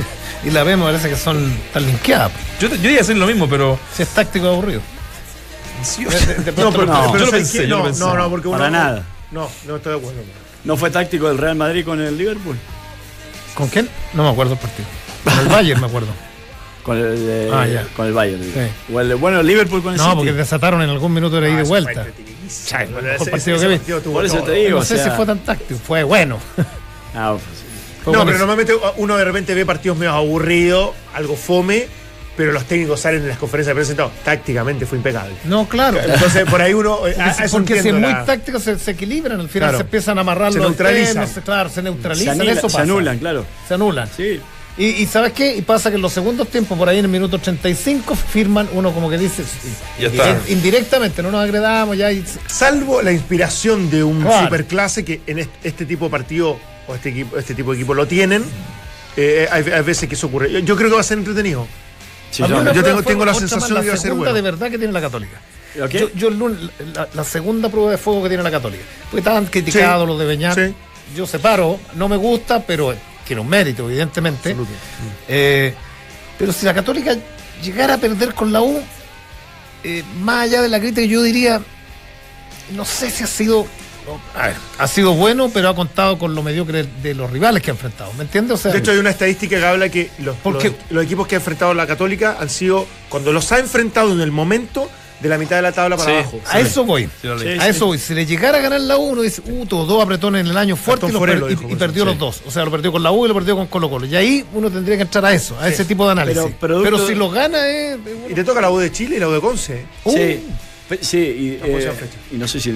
y la B me parece que son tan linkeadas. Yo, yo iba a decir lo mismo, pero. Si es táctico aburrido. Sí, De- de- de No, no, porque uno. Para nada. No, no estoy de acuerdo. ¿No fue táctico del Real Madrid con el Liverpool? ¿Con quién? No me acuerdo el partido. Con el Bayern me acuerdo. Con el, eh, Ah, con el Bayern. digo. Sí. O el- bueno, el Liverpool con el No, City. porque desataron en algún minuto de ida y de vuelta. Chay, el mejor partido que vi. Por eso te digo. No o sé si fue tan táctico, fue bueno. Ah, No, pero normalmente uno de repente ve partidos medio aburridos, algo fome, pero los técnicos salen en las conferencias de prensa y todo, tácticamente fue impecable. No, claro. Entonces por ahí uno. a- a eso Porque si es muy la- táctico se, se equilibran, al final Claro. se empiezan a amarrar Se los neutralizan. temas, se- claro, se se, neutralizan, anula- eso se pasa. anulan, claro. Se anulan. Sí. Y, y ¿sabes qué? Y pasa que en los segundos tiempos, por ahí en el minuto 35, firman uno como que dice, Ya está. indirectamente, no nos agredamos ya. Y, Salvo la inspiración de un Claro. superclase que en este, este tipo de partido o este, equipo, este tipo de equipo lo tienen, eh, hay, hay veces que eso ocurre. Yo, yo creo que va a ser entretenido. Sí, yo- tengo- tengo la sensación más, de la segunda bueno. de verdad que tiene la Católica. Yo, yo el lunes- la, la segunda prueba de fuego que tiene la Católica. Porque estaban criticados Sí. los de Beñat. Sí. Yo separo, no me gusta, pero tiene un mérito, evidentemente. Eh, pero si la Católica llegara a perder con la U, eh, más allá de la crítica, yo diría, no sé si ha sido, a ver, ha sido bueno, pero ha contado con lo mediocre de los rivales que ha enfrentado. ¿Me entiendes? O sea, De hecho, hay una estadística que habla que los, Porque- los, los equipos que ha enfrentado la Católica han sido, cuando los ha enfrentado en el momento, de la mitad de la tabla para Sí. abajo. a eso voy. Sí. A eso voy. Si le llegara a ganar la U, uno dice, uh, tuvo dos apretones en el año fuerte y, per- perdió sí. los dos. O sea, lo perdió con la U y lo perdió con Colo Colo. Y ahí uno tendría que entrar a eso, a ese tipo de análisis. Pero si lo gana es... Y te toca la U de Chile y la U de Conce. Uh, Sí, sí y, eh, fecha. y no sé si...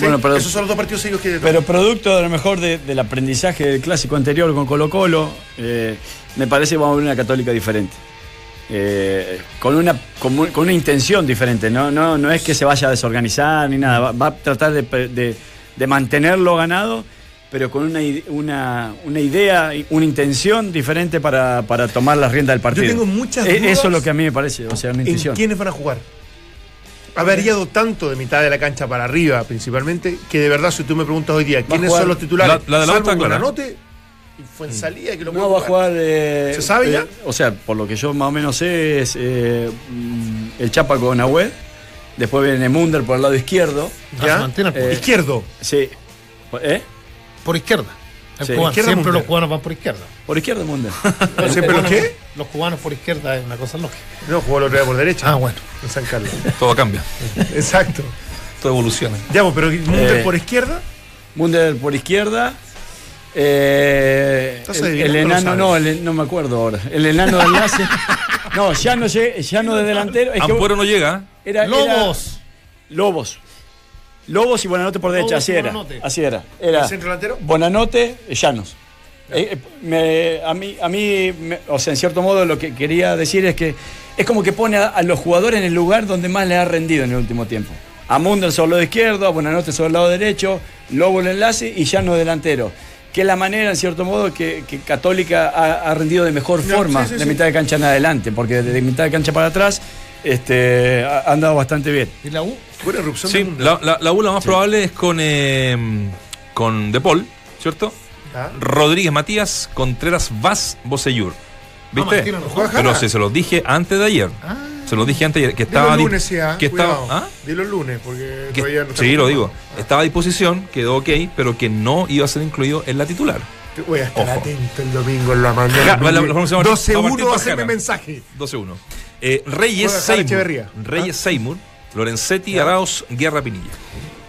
Sí, bueno, pero, esos son los dos partidos seguidos que pero producto a lo mejor de- del aprendizaje del clásico anterior con Colo Colo, eh, me parece que vamos a ver una católica diferente. Eh, con, una, con, una intención diferente, ¿no? No, no es que se vaya a desorganizar ni nada, va, va a tratar de, de- de mantenerlo ganado, pero con una, una, una idea, una intención diferente para, para tomar las riendas del partido. tengo muchas Eh, dudas Eso es lo que a mí me parece, o sea, una ¿En intención. quiénes van a jugar? Ha variado tanto de mitad de la cancha para arriba, principalmente, que de verdad, si tú me preguntas hoy día quiénes son los titulares, La- la de la salvo otra, clara. Buenanote, fue en salida que lo No, va a jugar. eh, ¿Se sabe ya? eh, o sea, por lo que yo más o menos sé, es eh, mm, el Chapa con Agüed. Después viene Munder por el lado izquierdo. Ah, ¿Ya? se mantiene por, Eh, Izquierdo. Sí. ¿Eh? por izquierda. Sí. cubano- siempre mundial. los cubanos van por izquierda. Por izquierda Munder. No sé, pero ¿qué? Los cubanos por izquierda es una cosa lógica. No, jugó el otro día por derecha. Ah, bueno. En San Carlos. Todo cambia, Exacto. todo evoluciona. Ya, pero Munter Eh, por izquierda. Munder por izquierda. Eh, ¿Estás el, enano, no, el- no me acuerdo ahora. El enano de enlace. no, ya no, ya no de delantero. Es que Ampuero no llega. era, era- Lobos. Lobos. Y Buenanote por derecha, Lobos así era. Así era. Era ¿El centro delantero? Llanos. Eh, eh, me- a mí, a mí me- o sea, en cierto modo lo que quería decir es que es como que pone a, a los jugadores en el lugar donde más le ha rendido en el último tiempo. A Munder sobre el lado izquierdo, a Buenanote sobre el lado derecho, Lobo el enlace y Llanos delantero. Que es la manera, en cierto modo, que, que Católica ha, ha rendido de mejor No, forma sí, sí, de sí. mitad de cancha en adelante, porque de, de mitad de cancha para atrás este, ha, andado bastante bien. ¿Y la U? Fue una erupción de Sí, la, la, la U la más probable es con, eh, con De Paul, ¿cierto? Ah. Rodríguez Matías, Contreras Vaz, Bocellur. ¿Viste? No juega. Pero si se los dije antes de ayer. Se los dije antes de ayer, que Dilo estaba. el di- lunes, sí, ah, que estaba. ¿ah? Dilo el lunes, porque Que- todavía no sí, lo digo. Estaba a disposición, quedó ok, pero que no iba a ser incluido en la titular. Voy a estar Ojo. atento el domingo en la mañana. Ja, la- la- la- vamos a- vamos a partir 12-1, por haceme cara. mensaje. 12-1. Eh, Reyes Seymour. Reyes Seymour, Lorenzetti, Arauz, Guerra Pinilla.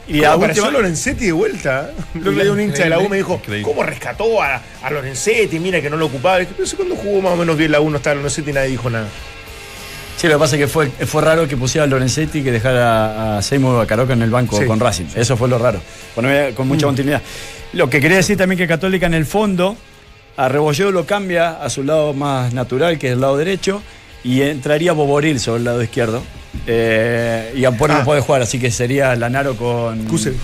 Y ¿Cómo a apareció última- Lorenzetti de vuelta? Lo que un hincha de la U me dijo, Increíble. ¿cómo rescató a, a Lorenzetti? Mira que no lo ocupaba. Dije, Pero si cuando jugó más o menos bien la U no estaba Lorenzetti y nadie dijo nada. Sí, lo que pasa es que fue, fue raro que pusiera a Lorenzetti y que dejara a Seymour a Caroca en el banco Sí. con Racing. Eso fue lo raro. Con, con mucha continuidad. Lo que quería decir también que Católica en el fondo, a Rebolledo lo cambia a su lado más natural, que es el lado derecho, y entraría Boboril sobre el lado izquierdo. Eh, y Ampuero Ah. no puede jugar, así que sería Lanaro con Kusevich.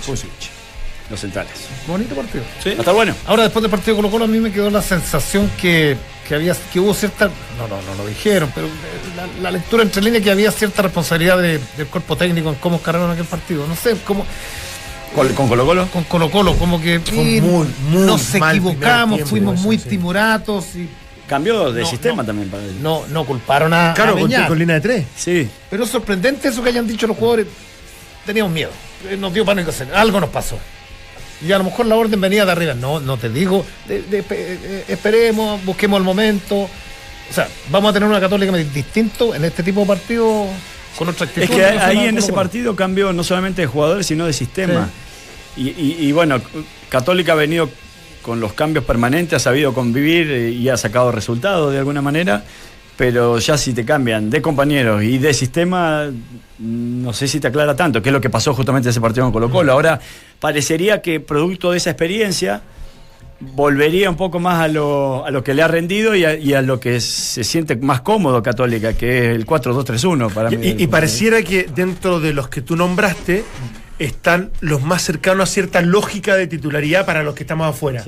los centrales. Bonito partido. ¿Va a estar bueno? Ahora, después del partido Colo Colo, a mí me quedó la sensación que, que había, que hubo cierta, no, no, no lo dijeron, pero eh, la, la lectura entre líneas que había cierta responsabilidad de- del cuerpo técnico en cómo cargaron aquel partido. No sé, cómo ¿Con, con Colo Colo? con Colo Colo, como que Fue muy, muy nos mal equivocamos, tiempo, fuimos eso, muy sí. timoratos y Cambió de No, sistema no. también para él. no, no culparon a, Claro, a con, con línea de tres. Sí. Pero es sorprendente eso que hayan dicho los jugadores. Teníamos miedo. Eh, Nos dio pánico. Algo nos pasó. Y a lo mejor la orden venía de arriba. No, no te digo. de- de- eh, esperemos, busquemos el momento. O sea, vamos a tener una católica distinto en este tipo de partidos con otra actitud. Es que no ahí en ese partido cambió no solamente de jugadores, sino de sistema. Y, y- y bueno, Católica ha venido con los cambios permanentes, ha sabido convivir eh, y ha sacado resultados de alguna manera, pero ya si te cambian de compañeros y de sistema, no sé si te aclara tanto, que es lo que pasó justamente en ese partido con Colo Colo. Ahora, parecería que producto de esa experiencia volvería un poco más a lo, a lo que le ha rendido y a, y a lo que se siente más cómodo Católica, que es el 4-2-3-1 para mí. Y, y pareciera que dentro de los que tú nombraste están los más cercanos a cierta lógica de titularidad para los que estamos afuera.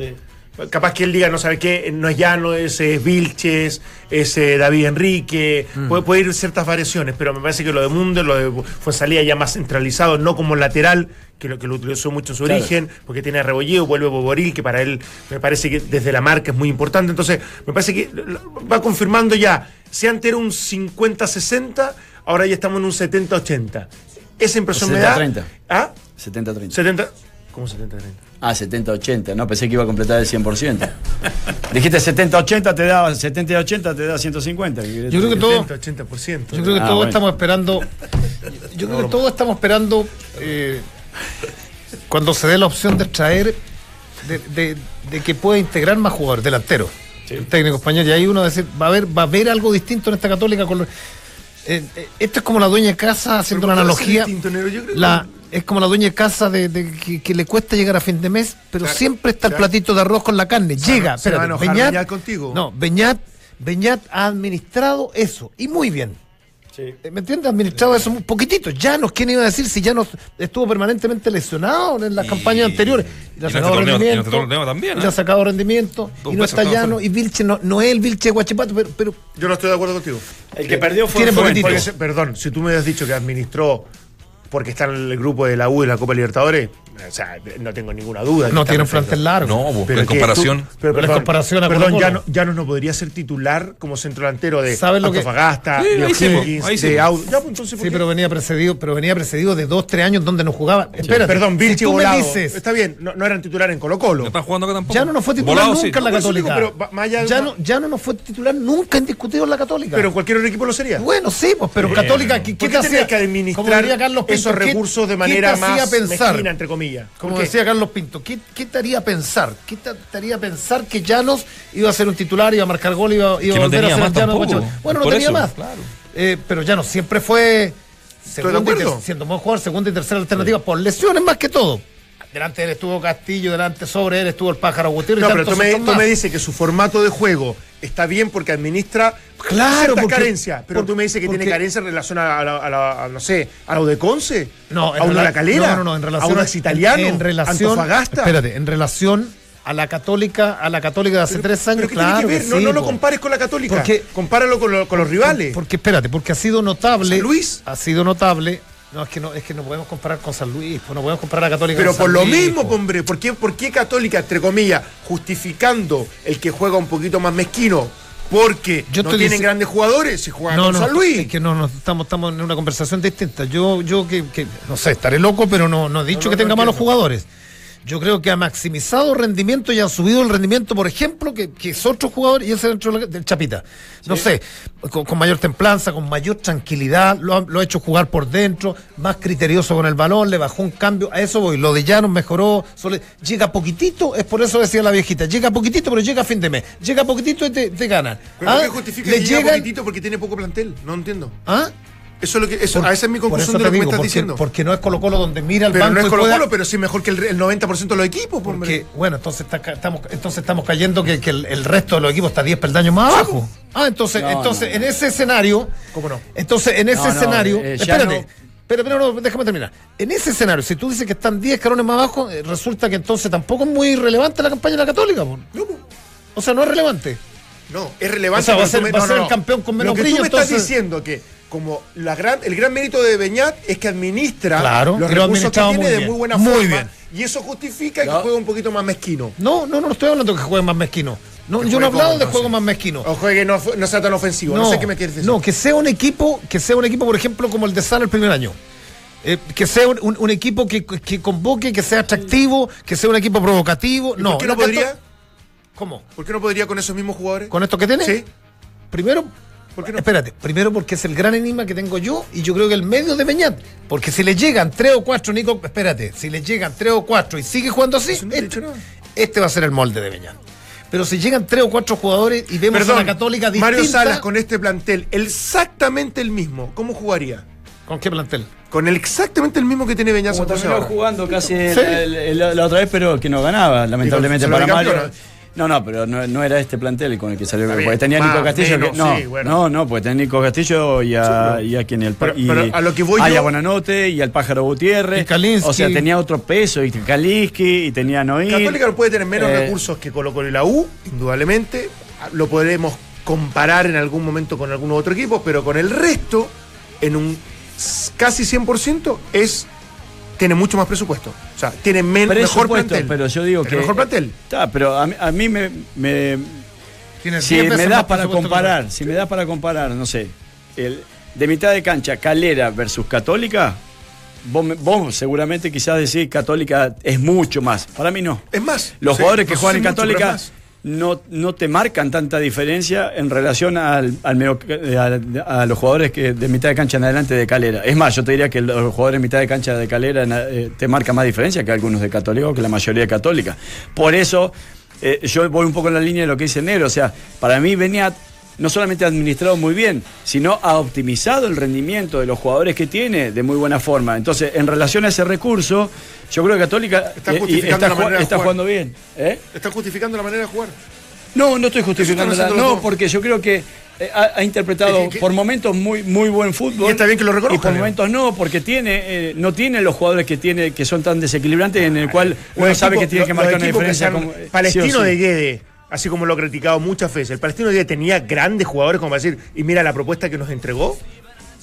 Capaz que él diga, no sabe qué, no es Llano, es, eh, Vilches, es eh, David Enrique, puede, puede ir ciertas variaciones, pero me parece que lo de Mundo, lo de Fuensalía ya más centralizado, no como lateral, que lo que lo utilizó mucho en su Claro. origen, porque tiene a Rebolledo, vuelve Boboril, que para él me parece que desde la marca es muy importante. Entonces, me parece que va confirmando ya, si antes era un 50-60, ahora ya estamos en un 70-80. Esa impresión me da. 70-30. ¿Ah? 70-30. 70. ¿Cómo 70-30? Ah, 70-80. No, pensé que iba a completar el 100%. Dijiste 70-80, te da 70-80, te da 150. Yo creo que todo- 70, 80%. Yo creo que Ah, todos bueno. estamos esperando. Yo creo que todos estamos esperando eh, cuando se dé la opción de traer, de, de- de que pueda integrar más jugadores, delanteros. El técnico español. Y ahí uno decir, va a haber, va a haber algo distinto en esta católica con los- eh, eh, esto es como la dueña de casa, haciendo una Pero ¿cuál es el analogía. distinto, Nero? Yo creo que- La, es como la dueña de casa de, de que, que le cuesta llegar a fin de mes, pero Claro, siempre está el platito de arroz con la carne. Va- Llega, va a espérate, Beñat- Beñat contigo. No, Beñat, Beñat ha administrado eso, y muy bien. Sí. Eh, ¿Me entiendes? Administrado eso un poquitito. Llanos, ¿quién iba a decir si Llanos estuvo permanentemente lesionado en las Y- campañas anteriores? Y le ha este sacado este rendimiento. torneo también, y le ha ¿eh? sacado rendimiento. Dos y no está Llano. Y Vilche no, no es el Vilche de Guachipato, pero, pero Yo no estoy de acuerdo contigo. El que perdió fue poquitito. Porque, perdón, si tú me has dicho que administró porque está en el grupo de la U de la Copa Libertadores, o sea, no tengo ninguna duda. No tiene un plantel largo. No, pero en comparación. pero, pero en comparación a perdón, ya no, ya no, no podría ser titular como centro delantero de ¿Sabes lo que- Sí, de sí, O'Higgins, sí. Ya, pues, entonces, ¿por Sí, pero venía precedido, pero venía precedido de dos, tres años donde no jugaba. Espérate, Perdón, si Vilchi tú me Volado. dices, Está bien, no, no eran titular en Colo Colo. ¿No están jugando acá tampoco? ya no nos fue titular Volado, nunca sí. en la digo, Católica. pero ya, no, ya no nos fue titular nunca indiscutido en la Católica. Pero en cualquier otro equipo lo sería. Bueno, sí, pues, pero Católica, ¿qué, ¿Por qué qué te hacía que administrar esos ¿qué- recursos de qué manera más mezquina, entre comillas? ¿Por Como qué? decía Carlos Pinto, ¿qué, qué te haría pensar? ¿Qué te, te haría pensar que Llanos iba a ser un titular, iba a marcar gol, iba, iba a no volver a ser Llanos? Bueno, no tenía eso, más. claro. Eh, pero Llanos siempre fue, segundo ter- siendo buen jugador, segunda y tercera alternativa, por lesiones más que todo. Delante de él estuvo Castillo, delante sobre él estuvo el Pájaro Gutiérrez. No, pero tú me, tú más. me dices que su formato de juego está bien porque administra Claro, ciertas porque- carencias. Pero por- tú me dices que porque- tiene carencia en relación a, la, a la- a, no sé, a lo de Conce. No, a de la calera. No, no, no, en relación a un ex italiano. En relación. Antofagasta. Espérate, en relación a la Católica, a la Católica de hace Pero- tres años, pero ¿qué claro. que ver? que no, sí, no lo po. compares con la Católica. Porque- Compáralo con, lo- con los rivales. Porque, espérate, porque ha sido notable. San Luis. Ha sido notable. No, es que no, es que no podemos comparar con San Luis, pues no podemos comparar a Católica Pero con por San lo Luis, mismo, po. hombre, ¿por qué, ¿por qué Católica, entre comillas, justificando el que juega un poquito más mezquino? Porque Yo no tienen grandes jugadores si juegan No, con no, San Luis. es que no, no, estamos, estamos en una conversación distinta. Yo, yo que, que, no sé, estaré loco, pero no, no he dicho que tenga malos jugadores. Yo creo que ha maximizado rendimiento y ha subido el rendimiento, por ejemplo, que, que es otro jugador y ese dentro del Chapita. No sé, con, con mayor templanza, con mayor tranquilidad, lo ha, lo ha hecho jugar por dentro, más criterioso con el balón, le bajó un cambio, a eso voy. Lo de Llanos mejoró, solo- llega poquitito, es por eso decía la viejita, llega poquitito, pero llega a fin de mes, llega poquitito y te, te ganan. ¿Pero ¿Ah? qué justifica Le que llega llegan- poquitito porque tiene poco plantel? No entiendo. ¿Ah? Eso es lo que, eso, Por- a esa es mi por conclusión eso de lo te que me digo, estás porque, diciendo. Porque no es Colo Colo donde mira el pero banco no es Colo pueda- Colo, pero sí mejor que el, el 90% de los equipos. pues, bueno, entonces, está estamos, entonces estamos cayendo que, que el, el resto de los equipos está 10 peldaños más abajo. Ah, entonces, No, entonces no, en ese escenario, ¿Cómo no? entonces en ese No, no, escenario, eh, espérate, no- pero, pero no, déjame terminar. En ese escenario, si tú dices que están 10 carones más abajo, eh, resulta que entonces tampoco es muy relevante la campaña de la Católica. No, po. O sea, no es relevante. No, es relevante. O sea, va a ser- va a ser no, el no. campeón con menos Lo que brillo, tú me estás entonces- diciendo que como la gran, el gran mérito de Beñat es que administra Claro, los recursos que tiene muy de bien. muy buena Muy forma. bien. Y eso justifica que juegue un poquito más mezquino. No, no, no, no estoy hablando de que juegue más mezquino. No, yo no he hablado de no juego más mezquino. O juegue no, no sea tan ofensivo. No, sé qué me quieres decir. No, que sea un equipo, que sea un equipo, por ejemplo, como el de Sala el primer año. Eh, que sea un, un- un equipo que, que convoque, que sea atractivo, que sea un equipo provocativo. ¿Y No, ¿Por qué no podría? ¿Cómo? ¿Por qué no podría con esos mismos jugadores? ¿Con esto que tiene? Sí. Primero, ¿Por qué no? espérate, primero porque es el gran enigma que tengo yo y yo creo que el medio de Beñat. Porque si le llegan tres o cuatro, Nico, espérate, si le llegan tres o cuatro y sigue jugando así, no este, este va a ser el molde de Beñat. Pero si llegan tres o cuatro jugadores y vemos Perdón, a la Católica distinta, Mario Salas con este plantel exactamente el mismo. ¿Cómo jugaría? ¿Con qué plantel? Con el exactamente el mismo que tiene Beñat Como terminó jugando casi Sí. la, la- la otra vez, pero que no ganaba, lamentablemente para Mario. No, no, pero no, no era este plantel con el que salió. Porque tenía a Nico Castillo. que- no, sí, bueno. no, no, porque tenía a Nico Castillo y a, y a quien el Pero- y- pero a lo que voy ah, y yo- a Buenanote y al Pájaro Gutiérrez. Y Kalinsky. O sea, tenía otro peso, y Kalinsky, y tenía a Noir. Católica puede tener menos Eh, recursos que Colo Colo y la U, indudablemente. Lo podremos comparar en algún momento con algún otro equipo, pero con el resto, en un casi 100%, es tiene mucho más presupuesto. O sea, tiene men- mejor presupuesto, plantel. Pero yo digo que. mejor plantel. Está, pero a mí, a mí me, me, Tiene Si 10 me das para que comparar, si me das para comparar, no sé, el, de mitad de cancha, Calera versus Católica, vos, me- vos seguramente quizás decís Católica es mucho más. Para mí no. Es más, Los sí, jugadores que no juegan en Católica es más. No, no te marcan tanta diferencia en relación al, al medio- a, a los jugadores que de mitad de cancha en adelante de Calera. Es más, yo te diría que los jugadores de mitad de cancha de Calera eh, te marcan más diferencia que algunos de Católica o que la mayoría de Católica. Por eso, eh, yo voy un poco en la línea de lo que dice Negro. O sea, para mí Beniat no solamente ha administrado muy bien, sino ha optimizado el rendimiento de los jugadores que tiene de muy buena forma. Entonces, en relación a ese recurso, yo creo que Católica Está eh, y justificando está, la de jugando bien. ¿Eh? Está justificando la manera de jugar. No, no estoy justificando nada. No, porque yo creo que eh, ha, ha interpretado Es que- que- por momentos muy muy buen fútbol. Y está bien que lo Y reconozcan, por momentos no, porque tiene eh, no tiene los jugadores que tiene que son tan desequilibrantes en el cual uno sabe que tiene que marcar una que diferencia. como, Palestino sí o sí. de Guede, así como lo he criticado muchas veces. El Palestino Guede tenía grandes jugadores como para decir, y mira la propuesta que nos entregó.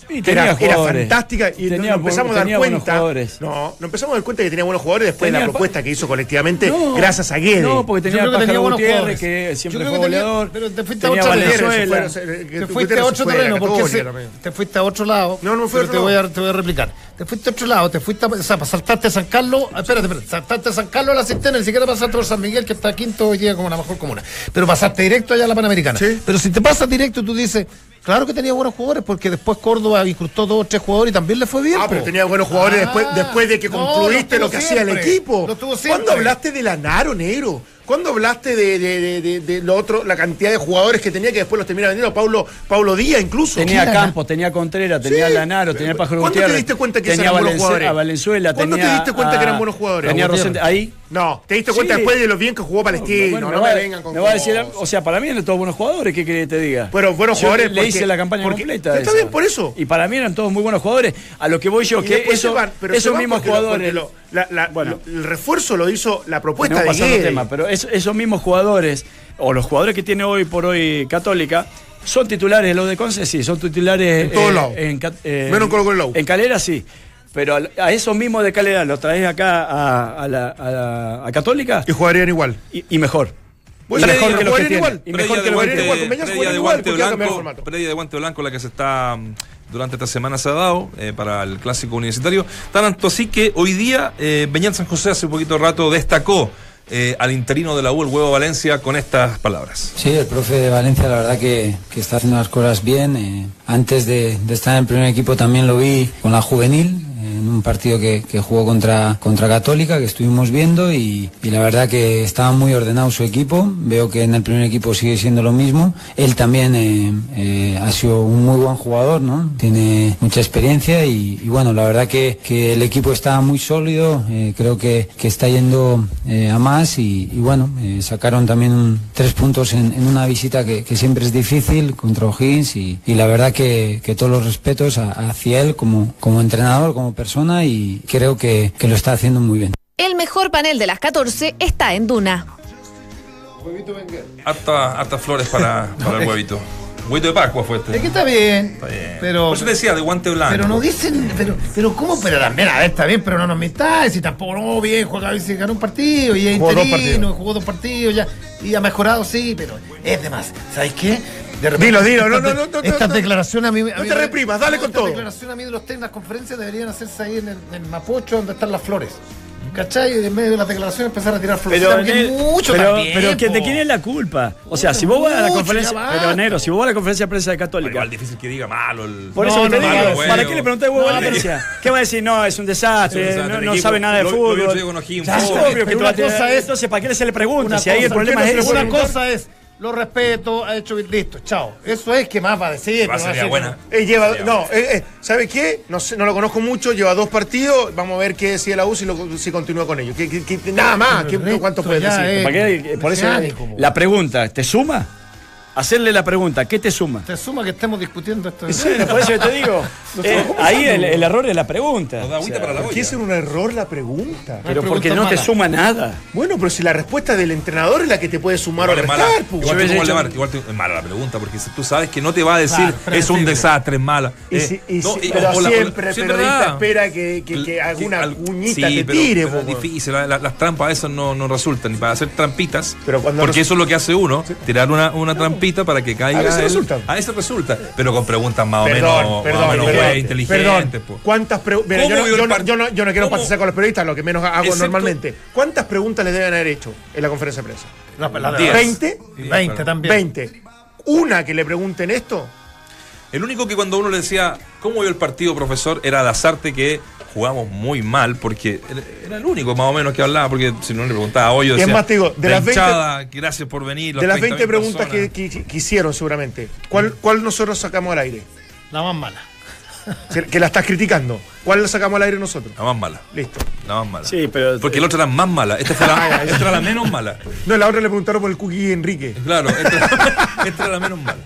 Era, era, fantástica y tenía, nos empezamos a dar cuenta. No, no empezamos a dar cuenta que tenía buenos jugadores después de la propuesta que hizo colectivamente gracias a Guedes. No, porque tenía, que tenía buenos jugadores que siempre fue goleador. Pero te fuiste a otro terreno. Te fuiste a otro terreno porque te fuiste a otro lado. No, no fue te voy a te voy a replicar. Te fuiste a otro lado, te fuiste a, o sea, saltarte a San Carlos, espérate, espérate, saltaste a San Carlos a la cisterna, ni siquiera pasaste por San Miguel que está quinto hoy día como la mejor comuna. Pero pasaste directo allá a la Panamericana. Pero si te pasas directo tú dices Claro que tenía buenos jugadores, porque después Córdoba incrustó dos o tres jugadores y también le fue bien. Ah, pero tenía buenos jugadores después, ah. después de que concluiste lo, que hacía el equipo. ¿Cuándo hablaste de Lanaro, negro? ¿Cuándo hablaste de, de, de, lo otro, la cantidad de jugadores que tenía que después los termina vendiendo? Paulo, Paulo Díaz incluso. Tenía Campos, tenía Contreras, tenía Lanaro, tenía Pájaro ¿Cuándo te diste cuenta que tenía eran buenos jugadores? A Valenzuela, ¿Cuándo te diste cuenta que eran buenos jugadores? Tenía Rosente, ahí. No, te diste cuenta después de lo bien que jugó Palestino. No, no, me, vengan con me va a decir, O sea, para mí eran todos buenos jugadores, ¿qué querés que te diga? Bueno, buenos jugadores. Le hice la campaña completa. Está bien, por eso. Y para mí eran todos muy buenos jugadores. A lo que voy yo, que esos mismos jugadores. Bueno, el refuerzo lo hizo la propuesta de tema, pero esos mismos jugadores, o los jugadores que tiene hoy por hoy Católica, son titulares, los de Conce sí, son titulares. En todos lados. Eh, Menos Colo Colo. En Calera sí. Pero a, esos mismos de Calera los traes acá a, la, a, Católica. Y jugarían igual. Y, mejor. y mejor que lo que igual. Y mejor que lo que igual. de guante blanco, previa de guante blanco la que se está mm, durante esta semana se ha dado eh, para el clásico universitario. Tanto así que hoy día eh, Beñat San José hace un poquito rato destacó eh, al interino de la U, el huevo Valencia, con estas palabras. Sí, el profe de Valencia, la verdad que, está haciendo las cosas bien. Eh, antes de, de, estar en el primer equipo también lo vi con la juvenil, en un partido que, jugó contra, contra Católica, que estuvimos viendo y, la verdad que estaba muy ordenado su equipo. Veo que en el primer equipo sigue siendo lo mismo. Él también eh, eh, ha sido un muy buen jugador, ¿no? Tiene mucha experiencia y, bueno, la verdad que, el equipo está muy sólido, eh, creo que, está yendo a más y, bueno, sacaron también tres puntos en, una visita que, siempre es difícil contra O'Higgins y, la verdad que, todos los respetos hacia él como, como entrenador, como persona y creo que, lo está haciendo muy bien. El mejor panel de las 14 está en Duna. Harta, flores para, el huevito. Huevito de Pascua fue este. Es que está bien. Está bien. Pero, Por eso decía, de guante blanco. Pero no dicen, pero, pero ¿cómo? Pero también, a ver, está bien, pero no nos metáis. Si tampoco, no, bien, juega, a ganó un partido y es interino, jugó dos partidos ya. Y ha mejorado, sí, pero es de más. ¿Sabes qué? Dilo, dilo, no, no, no. Estas declaraciones a mí. no te reprimas, dale con todo. Estas declaraciones a mí de los técnicos las conferencias deberían hacerse ahí en el, Mapocho, donde están las flores. ¿Cachai? Y en medio de las declaraciones empezar a tirar flores. Pero, mucho pero, también, pero ¿de quién es la culpa? O sea, si vos vas a la conferencia. Pero, Nero, si vos vas a la conferencia de prensa de Católica. Igual difícil que diga malo. El... Por eso te digo, ¿para qué le pregunté a huevo Valencia? ¿Qué va a decir? No, es un desastre, no, sabe nada de fútbol. Es obvio que una cosa es. Entonces, ¿para qué se le pregunta? Si ahí el problema es. Una cosa es lo respeto, ha hecho listo, chao. Eso es que más va a decir. Va a buena. Eh, lleva, no, eh, eh, ¿sabe qué? No, no lo conozco mucho, lleva dos partidos, vamos a ver qué decide la U si, si continúa con ellos. nada más, ¿cuánto puede decir? por eso, la pregunta, ¿te suma? Hacerle la pregunta, ¿qué te suma? Te suma que estemos discutiendo esto. Sí, por eso te digo. Eh, ahí el, error es la pregunta. ¿Qué es un error la pregunta? Pero porque no te suma nada. Bueno, pero si la respuesta del entrenador es la que te puede sumar o restar. Igual, igual, igual es mala la pregunta, porque tú sabes que no te va a decir es un desastre, es mala. Y eh, pero siempre el periodista espera que, que, alguna cuñita te tire. es difícil, las trampas a eso no, no resultan, ni para hacer trampitas. porque eso es lo que hace uno, tirar una, una trampita para que caiga. A veces resulta. A veces resulta. Pero con preguntas más o menos, perdón, inteligentes. ¿Cuántas preguntas? Yo, no, yo, no, quiero pasar con los periodistas, lo que menos hago normalmente. ¿Cuántas preguntas les deben haber hecho en la conferencia de prensa? ¿20? 20 también. 20. ¿Una que le pregunten esto? El único que cuando uno le decía, ¿cómo vio el partido, profesor? Era Lazarte que jugamos muy mal porque era el único más o menos que hablaba, porque si no le preguntaba a Hoyo, decía, es más, digo, de las 20, gracias por venir. De las 20 preguntas que, que, hicieron seguramente, ¿cuál, ¿cuál nosotros sacamos al aire? La más mala. Que la estás criticando. ¿Cuál la sacamos al aire nosotros? La más mala. Listo. La más mala. Sí, pero. Porque la otra era más mala. Esta, fue la, esta era la menos mala. No, la otra le preguntaron por el cookie Enrique. Claro, esta, esta era la menos mala.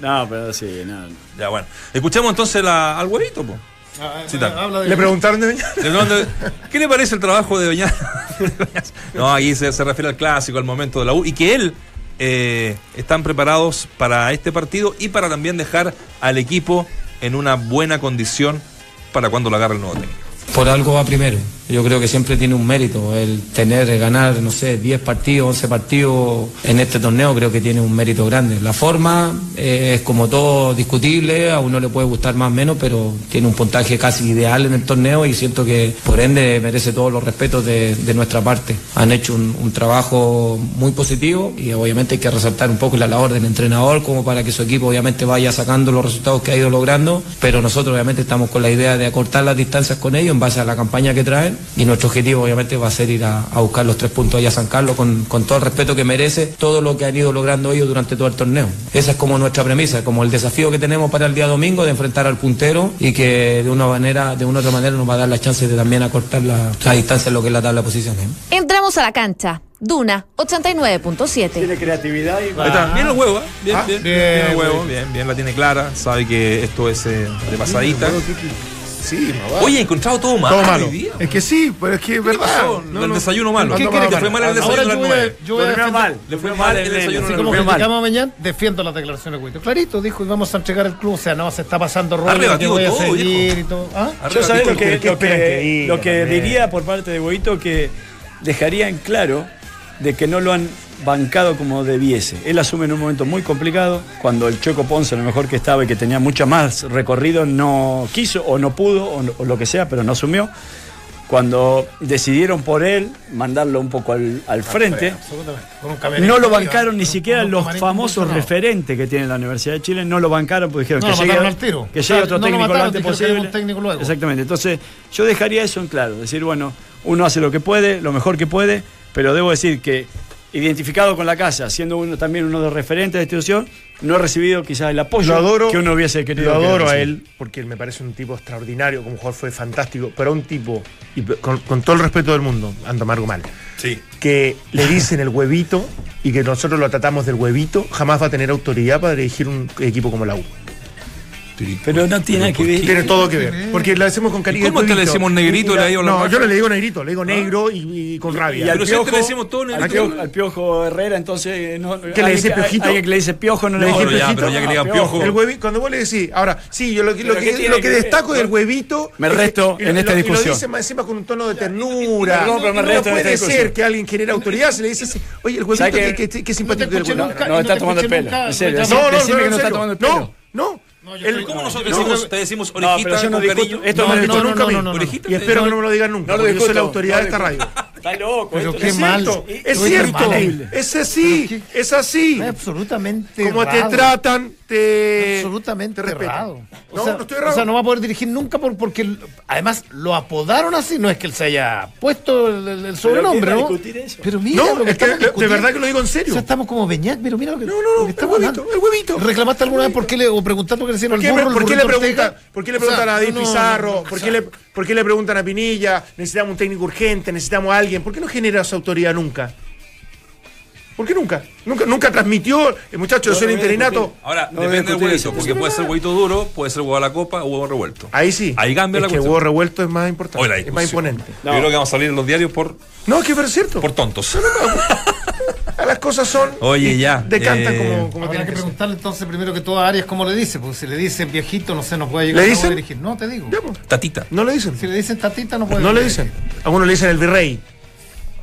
No, pero sí, no. Ya, bueno. Escuchemos entonces la, al huevito, pues. Le preguntaron de ¿Qué le parece el trabajo de Beñat? no, ahí se, refiere al clásico, al momento de la U, y que él eh, están preparados para este partido y para también dejar al equipo en una buena condición para cuando la agarre el nuevo técnico. Por algo va primero. Yo creo que siempre tiene un mérito el tener, ganar, no sé, 10 partidos, 11 partidos en este torneo, creo que tiene un mérito grande. La forma eh, es como todo discutible, a uno le puede gustar más o menos, pero tiene un puntaje casi ideal en el torneo y siento que por ende merece todos los respetos de, de nuestra parte. Han hecho un, trabajo muy positivo y obviamente hay que resaltar un poco la labor del entrenador como para que su equipo obviamente vaya sacando los resultados que ha ido logrando, pero nosotros obviamente estamos con la idea de acortar las distancias con ellos en base a la campaña que traen y nuestro objetivo obviamente va a ser ir a, a buscar los tres puntos allá a San Carlos con, con, todo el respeto que merece todo lo que han ido logrando ellos durante todo el torneo. Esa es como nuestra premisa, como el desafío que tenemos para el día domingo de enfrentar al puntero y que de una manera, de una otra manera nos va a dar la chance de también acortar la, la distancia en lo que es la tabla de posiciones. Entramos a la cancha. Duna 89.7. Tiene creatividad y Ahí está. Bien el huevo, ¿eh? bien, Ah, bien, bien, bien, el huevo, bien, bien, la tiene clara, sabe que esto es eh, de pasadita. Va. Oye, he encontrado todo mal Todo malo. día. Es que sí, pero es que es ¿Qué verdad. pasó? No, el no. desayuno malo. ¿Qué Le quieres fue mal el desayuno Ahora yo voy a, yo voy a defender- mal. Le fue mal el desayuno Así como criticamos a Mañán, defiendo las declaraciones de Huito. Clarito, dijo, y vamos a entregar el club. O sea, no, se está pasando rollo, que voy a todo, seguir y todo. ¿Ah? Yo sabés lo que, diría por parte de Boito que dejaría en claro de que no lo han bancado como debiese. Él asume en un momento muy complicado, cuando el Choco Ponce, lo mejor que estaba y que tenía mucha más recorrido, no quiso o no pudo o, no- o lo que sea, pero no asumió. Cuando decidieron por él mandarlo un poco al, al frente, no lo bancaron ni siquiera los famosos referentes que tiene la Universidad de Chile, no lo bancaron porque dijeron No, que, llegue, tiro. que O llegue sea, otro no técnico lo antes posible. técnico luego. Exactamente. Entonces, yo dejaría eso en claro. Decir, bueno, uno hace lo que puede, lo mejor que puede, pero debo decir que identificado con la casa, siendo uno también uno de los referentes de la institución, no he recibido quizás el apoyo adoro, que uno hubiese querido. Lo que adoro a él porque él me parece un tipo extraordinario, como jugador fue fantástico, pero un tipo, y con, con todo el respeto del mundo, ando amargo mal, Sí. que le dicen el huevito y que nosotros lo tratamos del huevito, jamás va a tener autoridad para dirigir un equipo como la U. Pero no tiene nada que ver. Tiene todo que ver, porque le hacemos con cariño. ¿Y cómo te le huevito. decimos negrito y le digo la No, yo no le digo negrito, le digo negro y, y con rabia. Y al piojo, le decimos todo el al, piojo, al Piojo Herrera, entonces. eh, No, ¿Qué le dice que- piojito? Alguien que le dice piojo no le Le dice piojito. pero ya que le digan Ah, piojo. El huevi- cuando vos le decís, ahora, sí, yo lo, que- lo ¿Pero qué que, lo que destaco del huevito. Me resto y en lo- esta y discusión. lo dice más encima con un tono de ternura. Perdón, pero me no resto en puede ser que alguien genere autoridad se le dice así, oye, el huevito, ¿Sabe que, qué? No simpático huevito. No, y está tomando el pelo. No, no, no, no. No, no. No, yo El- estoy- ¿Cómo nosotros No, decimos, pero- te decimos No, orejita yo no con cariño? Esto no no me lo lo discuto. nunca a mí. no, no, no. Orejita Y te- espero que no me lo digan nunca, No lo porque yo soy la autoridad no de esta radio. Está loco. Pero esto- qué Es mal. cierto, Es cierto, es así, es así. Es absolutamente Como te errado. tratan, te. absolutamente te errado. O No, sea, no estoy errado. O sea, no va a poder dirigir nunca por, porque además lo apodaron así, no es que él se haya puesto el, el- el sobrenombre, ¿quién va ¿no? eso? Pero mira No, lo que es que estamos de- verdad que lo digo en serio. O sea, estamos como Beñat, pero mira lo que, No, no, no, lo que el huevito, hablando. el huevito. ¿Reclamaste alguna vez por qué le, o preguntaste por qué ¿Por el qué, burro, el por qué le preguntan, por qué le O sea, preguntan a David no, Pizarro? no, ¿Por, qué le, ¿Por qué le preguntan a Pinilla? Necesitamos un técnico urgente, necesitamos a alguien. ¿Por qué no genera esa autoridad nunca? ¿Por qué nunca? Nunca, nunca transmitió, el muchacho, yo soy el interinato. Ahora, depende del huevito, eso, porque puede ser huevito duro, puede ser huevo a la copa o huevo revuelto. Ahí sí. Ahí cambia es la que cuestión. huevo revuelto es más importante. Es más imponente. Yo creo que vamos a salir en los diarios por, No, es que es cierto. por tontos. Las cosas son. Oye, y ya, Decantan eh, como, como tienen que que preguntarle entonces primero que todo a Arias cómo le dice, porque si le dicen viejito, no sé, no puede llegar ¿Le a dicen? dirigir. No, te digo. Ya, pues, Tatita. No le dicen. Si le dicen tatita, no puede No le dicen. A uno le dicen el virrey.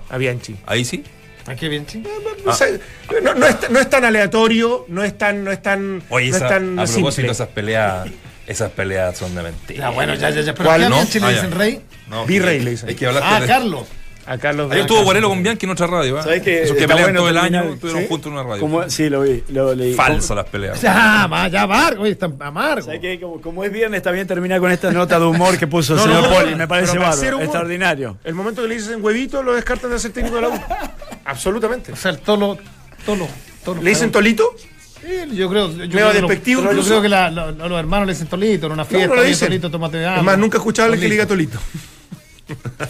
A Bianchi. Ahí sí. ¿A qué bien, chico? No, sé, no- no es, no es tan aleatorio, no es tan, no es tan, Oye, no es esa- tan a propósito, simple. esas peleas, esas peleas son de mentira. Ya, bueno, ya, ya, ya. Pero ¿Cuál ¿a qué no? a Bianchi le Ah, dicen ya. rey? No, Virrey le dicen. Hay que hablar Ah, con Carlos. A Carlos Ayer estuvo Guarelo con Bianchi en otra radio. ¿eh? ¿Sabes qué? Esos que pelean bueno todo el año estuvieron ¿sí? juntos en una radio. Como- sí, lo vi, lo leí. Falsa las peleas. Ya, ma, ya amargo, oye, está amargo. ¿Sabes qué? Como, como es viernes, está bien terminar con esta nota de humor que puso el No, señor no, Poli. no, Me parece bárbaro, extraordinario. El momento que le dicen huevito, lo descartan de ser técnico de la U. Absolutamente. O sea, el tolo, tolo, tolo. ¿Le dicen tolito? Sí, yo creo, yo creo que lo- despectivo yo creo que la- lo- los hermanos le dicen tolito en una fiesta. no le oye, dicen. Tolito, tómate Es algo. más, nunca he escuchado a alguien que le diga Tolito.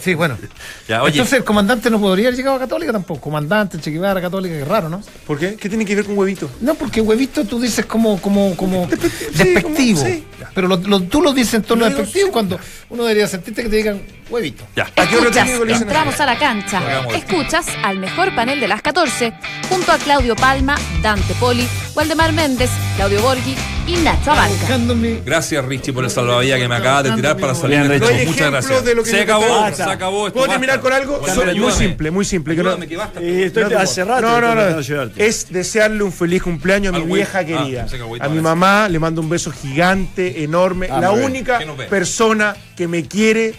Sí, bueno. Ya, oye, Entonces el comandante no podría haber llegado a Católica tampoco. Comandante, Che Guevara, Católica, que raro, ¿no? ¿Por qué? ¿Qué tiene que ver con huevito? No, porque huevito tú dices como, como, como despectivo. como- sí. Pero lo, lo- tú lo dices en tono digo despectivo sí. cuando uno debería sentirte que te digan huevito. ya. ¿A qué otro Escuchas, entramos a la cancha. Escuchas al mejor panel de las 14, junto a Claudio Palma, Dante Poli, Waldemar Méndez, Claudio Borghi y Nacho Abarca. Gracias, Richie, por el salvavidas que me acabas de tirar para salir Muchas gracias. de lo que se acabó, se acabó esto. ¿Puedo basta. terminar con algo? Muy simple, muy simple. que no- Ayúdame, que basta. Y estoy No, hace rato No, no, no. Es desearle un feliz cumpleaños a mi güey. vieja Ah, querida. a mi mamá le mando un beso gigante, enorme. Ah, la única persona que me quiere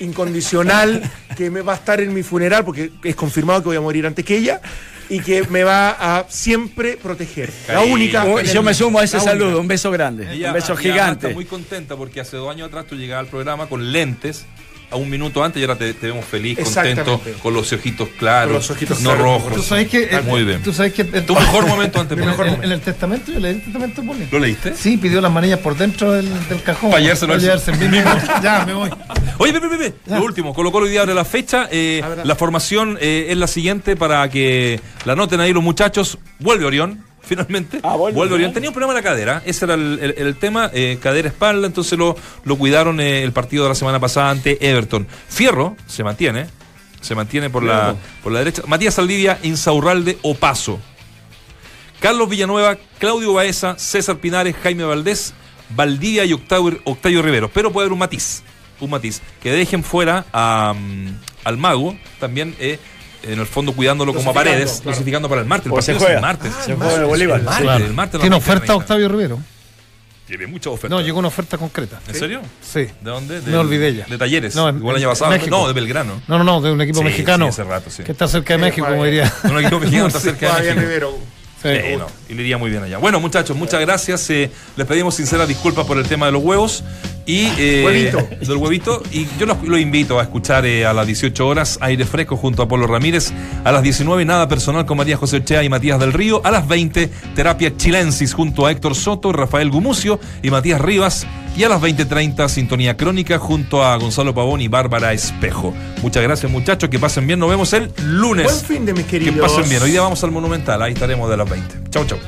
incondicional, que me va a estar en mi funeral, porque es confirmado que voy a morir antes que ella, y que me va a siempre proteger. La única. Yo me sumo a ese única. saludo, un beso grande, Ella- un beso gigante. Está muy contenta porque hace dos años atrás tú llegabas al programa con lentes a un minuto antes y ahora te, te vemos feliz, contento, con los ojitos claros, los ojitos no claros. rojos. Tú sabes que. Ah, Muy bien. Tú sabes que. Tu mejor momento antes En, de en- en el testamento, yo leí el testamento de. ¿Lo leíste? Sí, pidió las manillas por dentro del, del cajón. Pa' llevárselo mismo. ya, me voy. Oye, Pepe, Pepe, lo último, Colo Colo hoy día abre la fecha. eh, la formación eh, es la siguiente para que la noten ahí los muchachos. Vuelve Orión, finalmente. Ah, vuelve. Orión. Tenía un problema en la cadera, ese era el, el- el tema, eh, cadera-espalda, entonces lo, lo cuidaron eh, el partido de la semana pasada ante Everton. Fierro se mantiene, se mantiene por la, por la derecha. Matías Saldivia, Insaurralde, Opaso. Carlos Villanueva, Claudio Baeza, César Pinares, Jaime Valdés, Valdivia y Octavio, Octavio Rivero. Pero puede haber un matiz, un matiz. Que dejen fuera a, mm, al mago, también eh, en el fondo cuidándolo como a paredes, claro. dosificando para el martes. El Porque se partido es el martes. Se juega el Bolívar. El martes, Claro. el martes a las Tiene 20:30. oferta Octavio Rivero. Tiene mucha oferta. No, llegó una oferta concreta. ¿En serio? Sí. ¿De dónde? Me olvidé ya. De talleres. No, en- Igual año pasado. México. No, de Belgrano. No, no, no, de un equipo Sí, mexicano. sí, hace rato, sí. Que está cerca de Sí, México, como diría. Un equipo mexicano está cerca de México. Rivero. Sí. Sí, no, y le iría muy bien allá. Bueno, muchachos, muchas gracias. eh, les pedimos sinceras disculpas por el tema de los huevos. Y, eh, Huevito. Del huevito. Y yo los, los invito a escuchar eh, a las 18 horas Aire Fresco junto a Polo Ramírez. A las 19 Nada Personal con María José Ochea y Matías del Río. A las 20 Terapia Chilensis junto a Héctor Soto, Rafael Gumucio y Matías Rivas. Y a las 20.30 Sintonía Crónica junto a Gonzalo Pavón y Bárbara Espejo. Muchas gracias muchachos, que pasen bien. Nos vemos el lunes. Buen fin de mis Que queridos. pasen bien. Hoy día vamos al Monumental. Ahí estaremos de las 20. Chau, chau.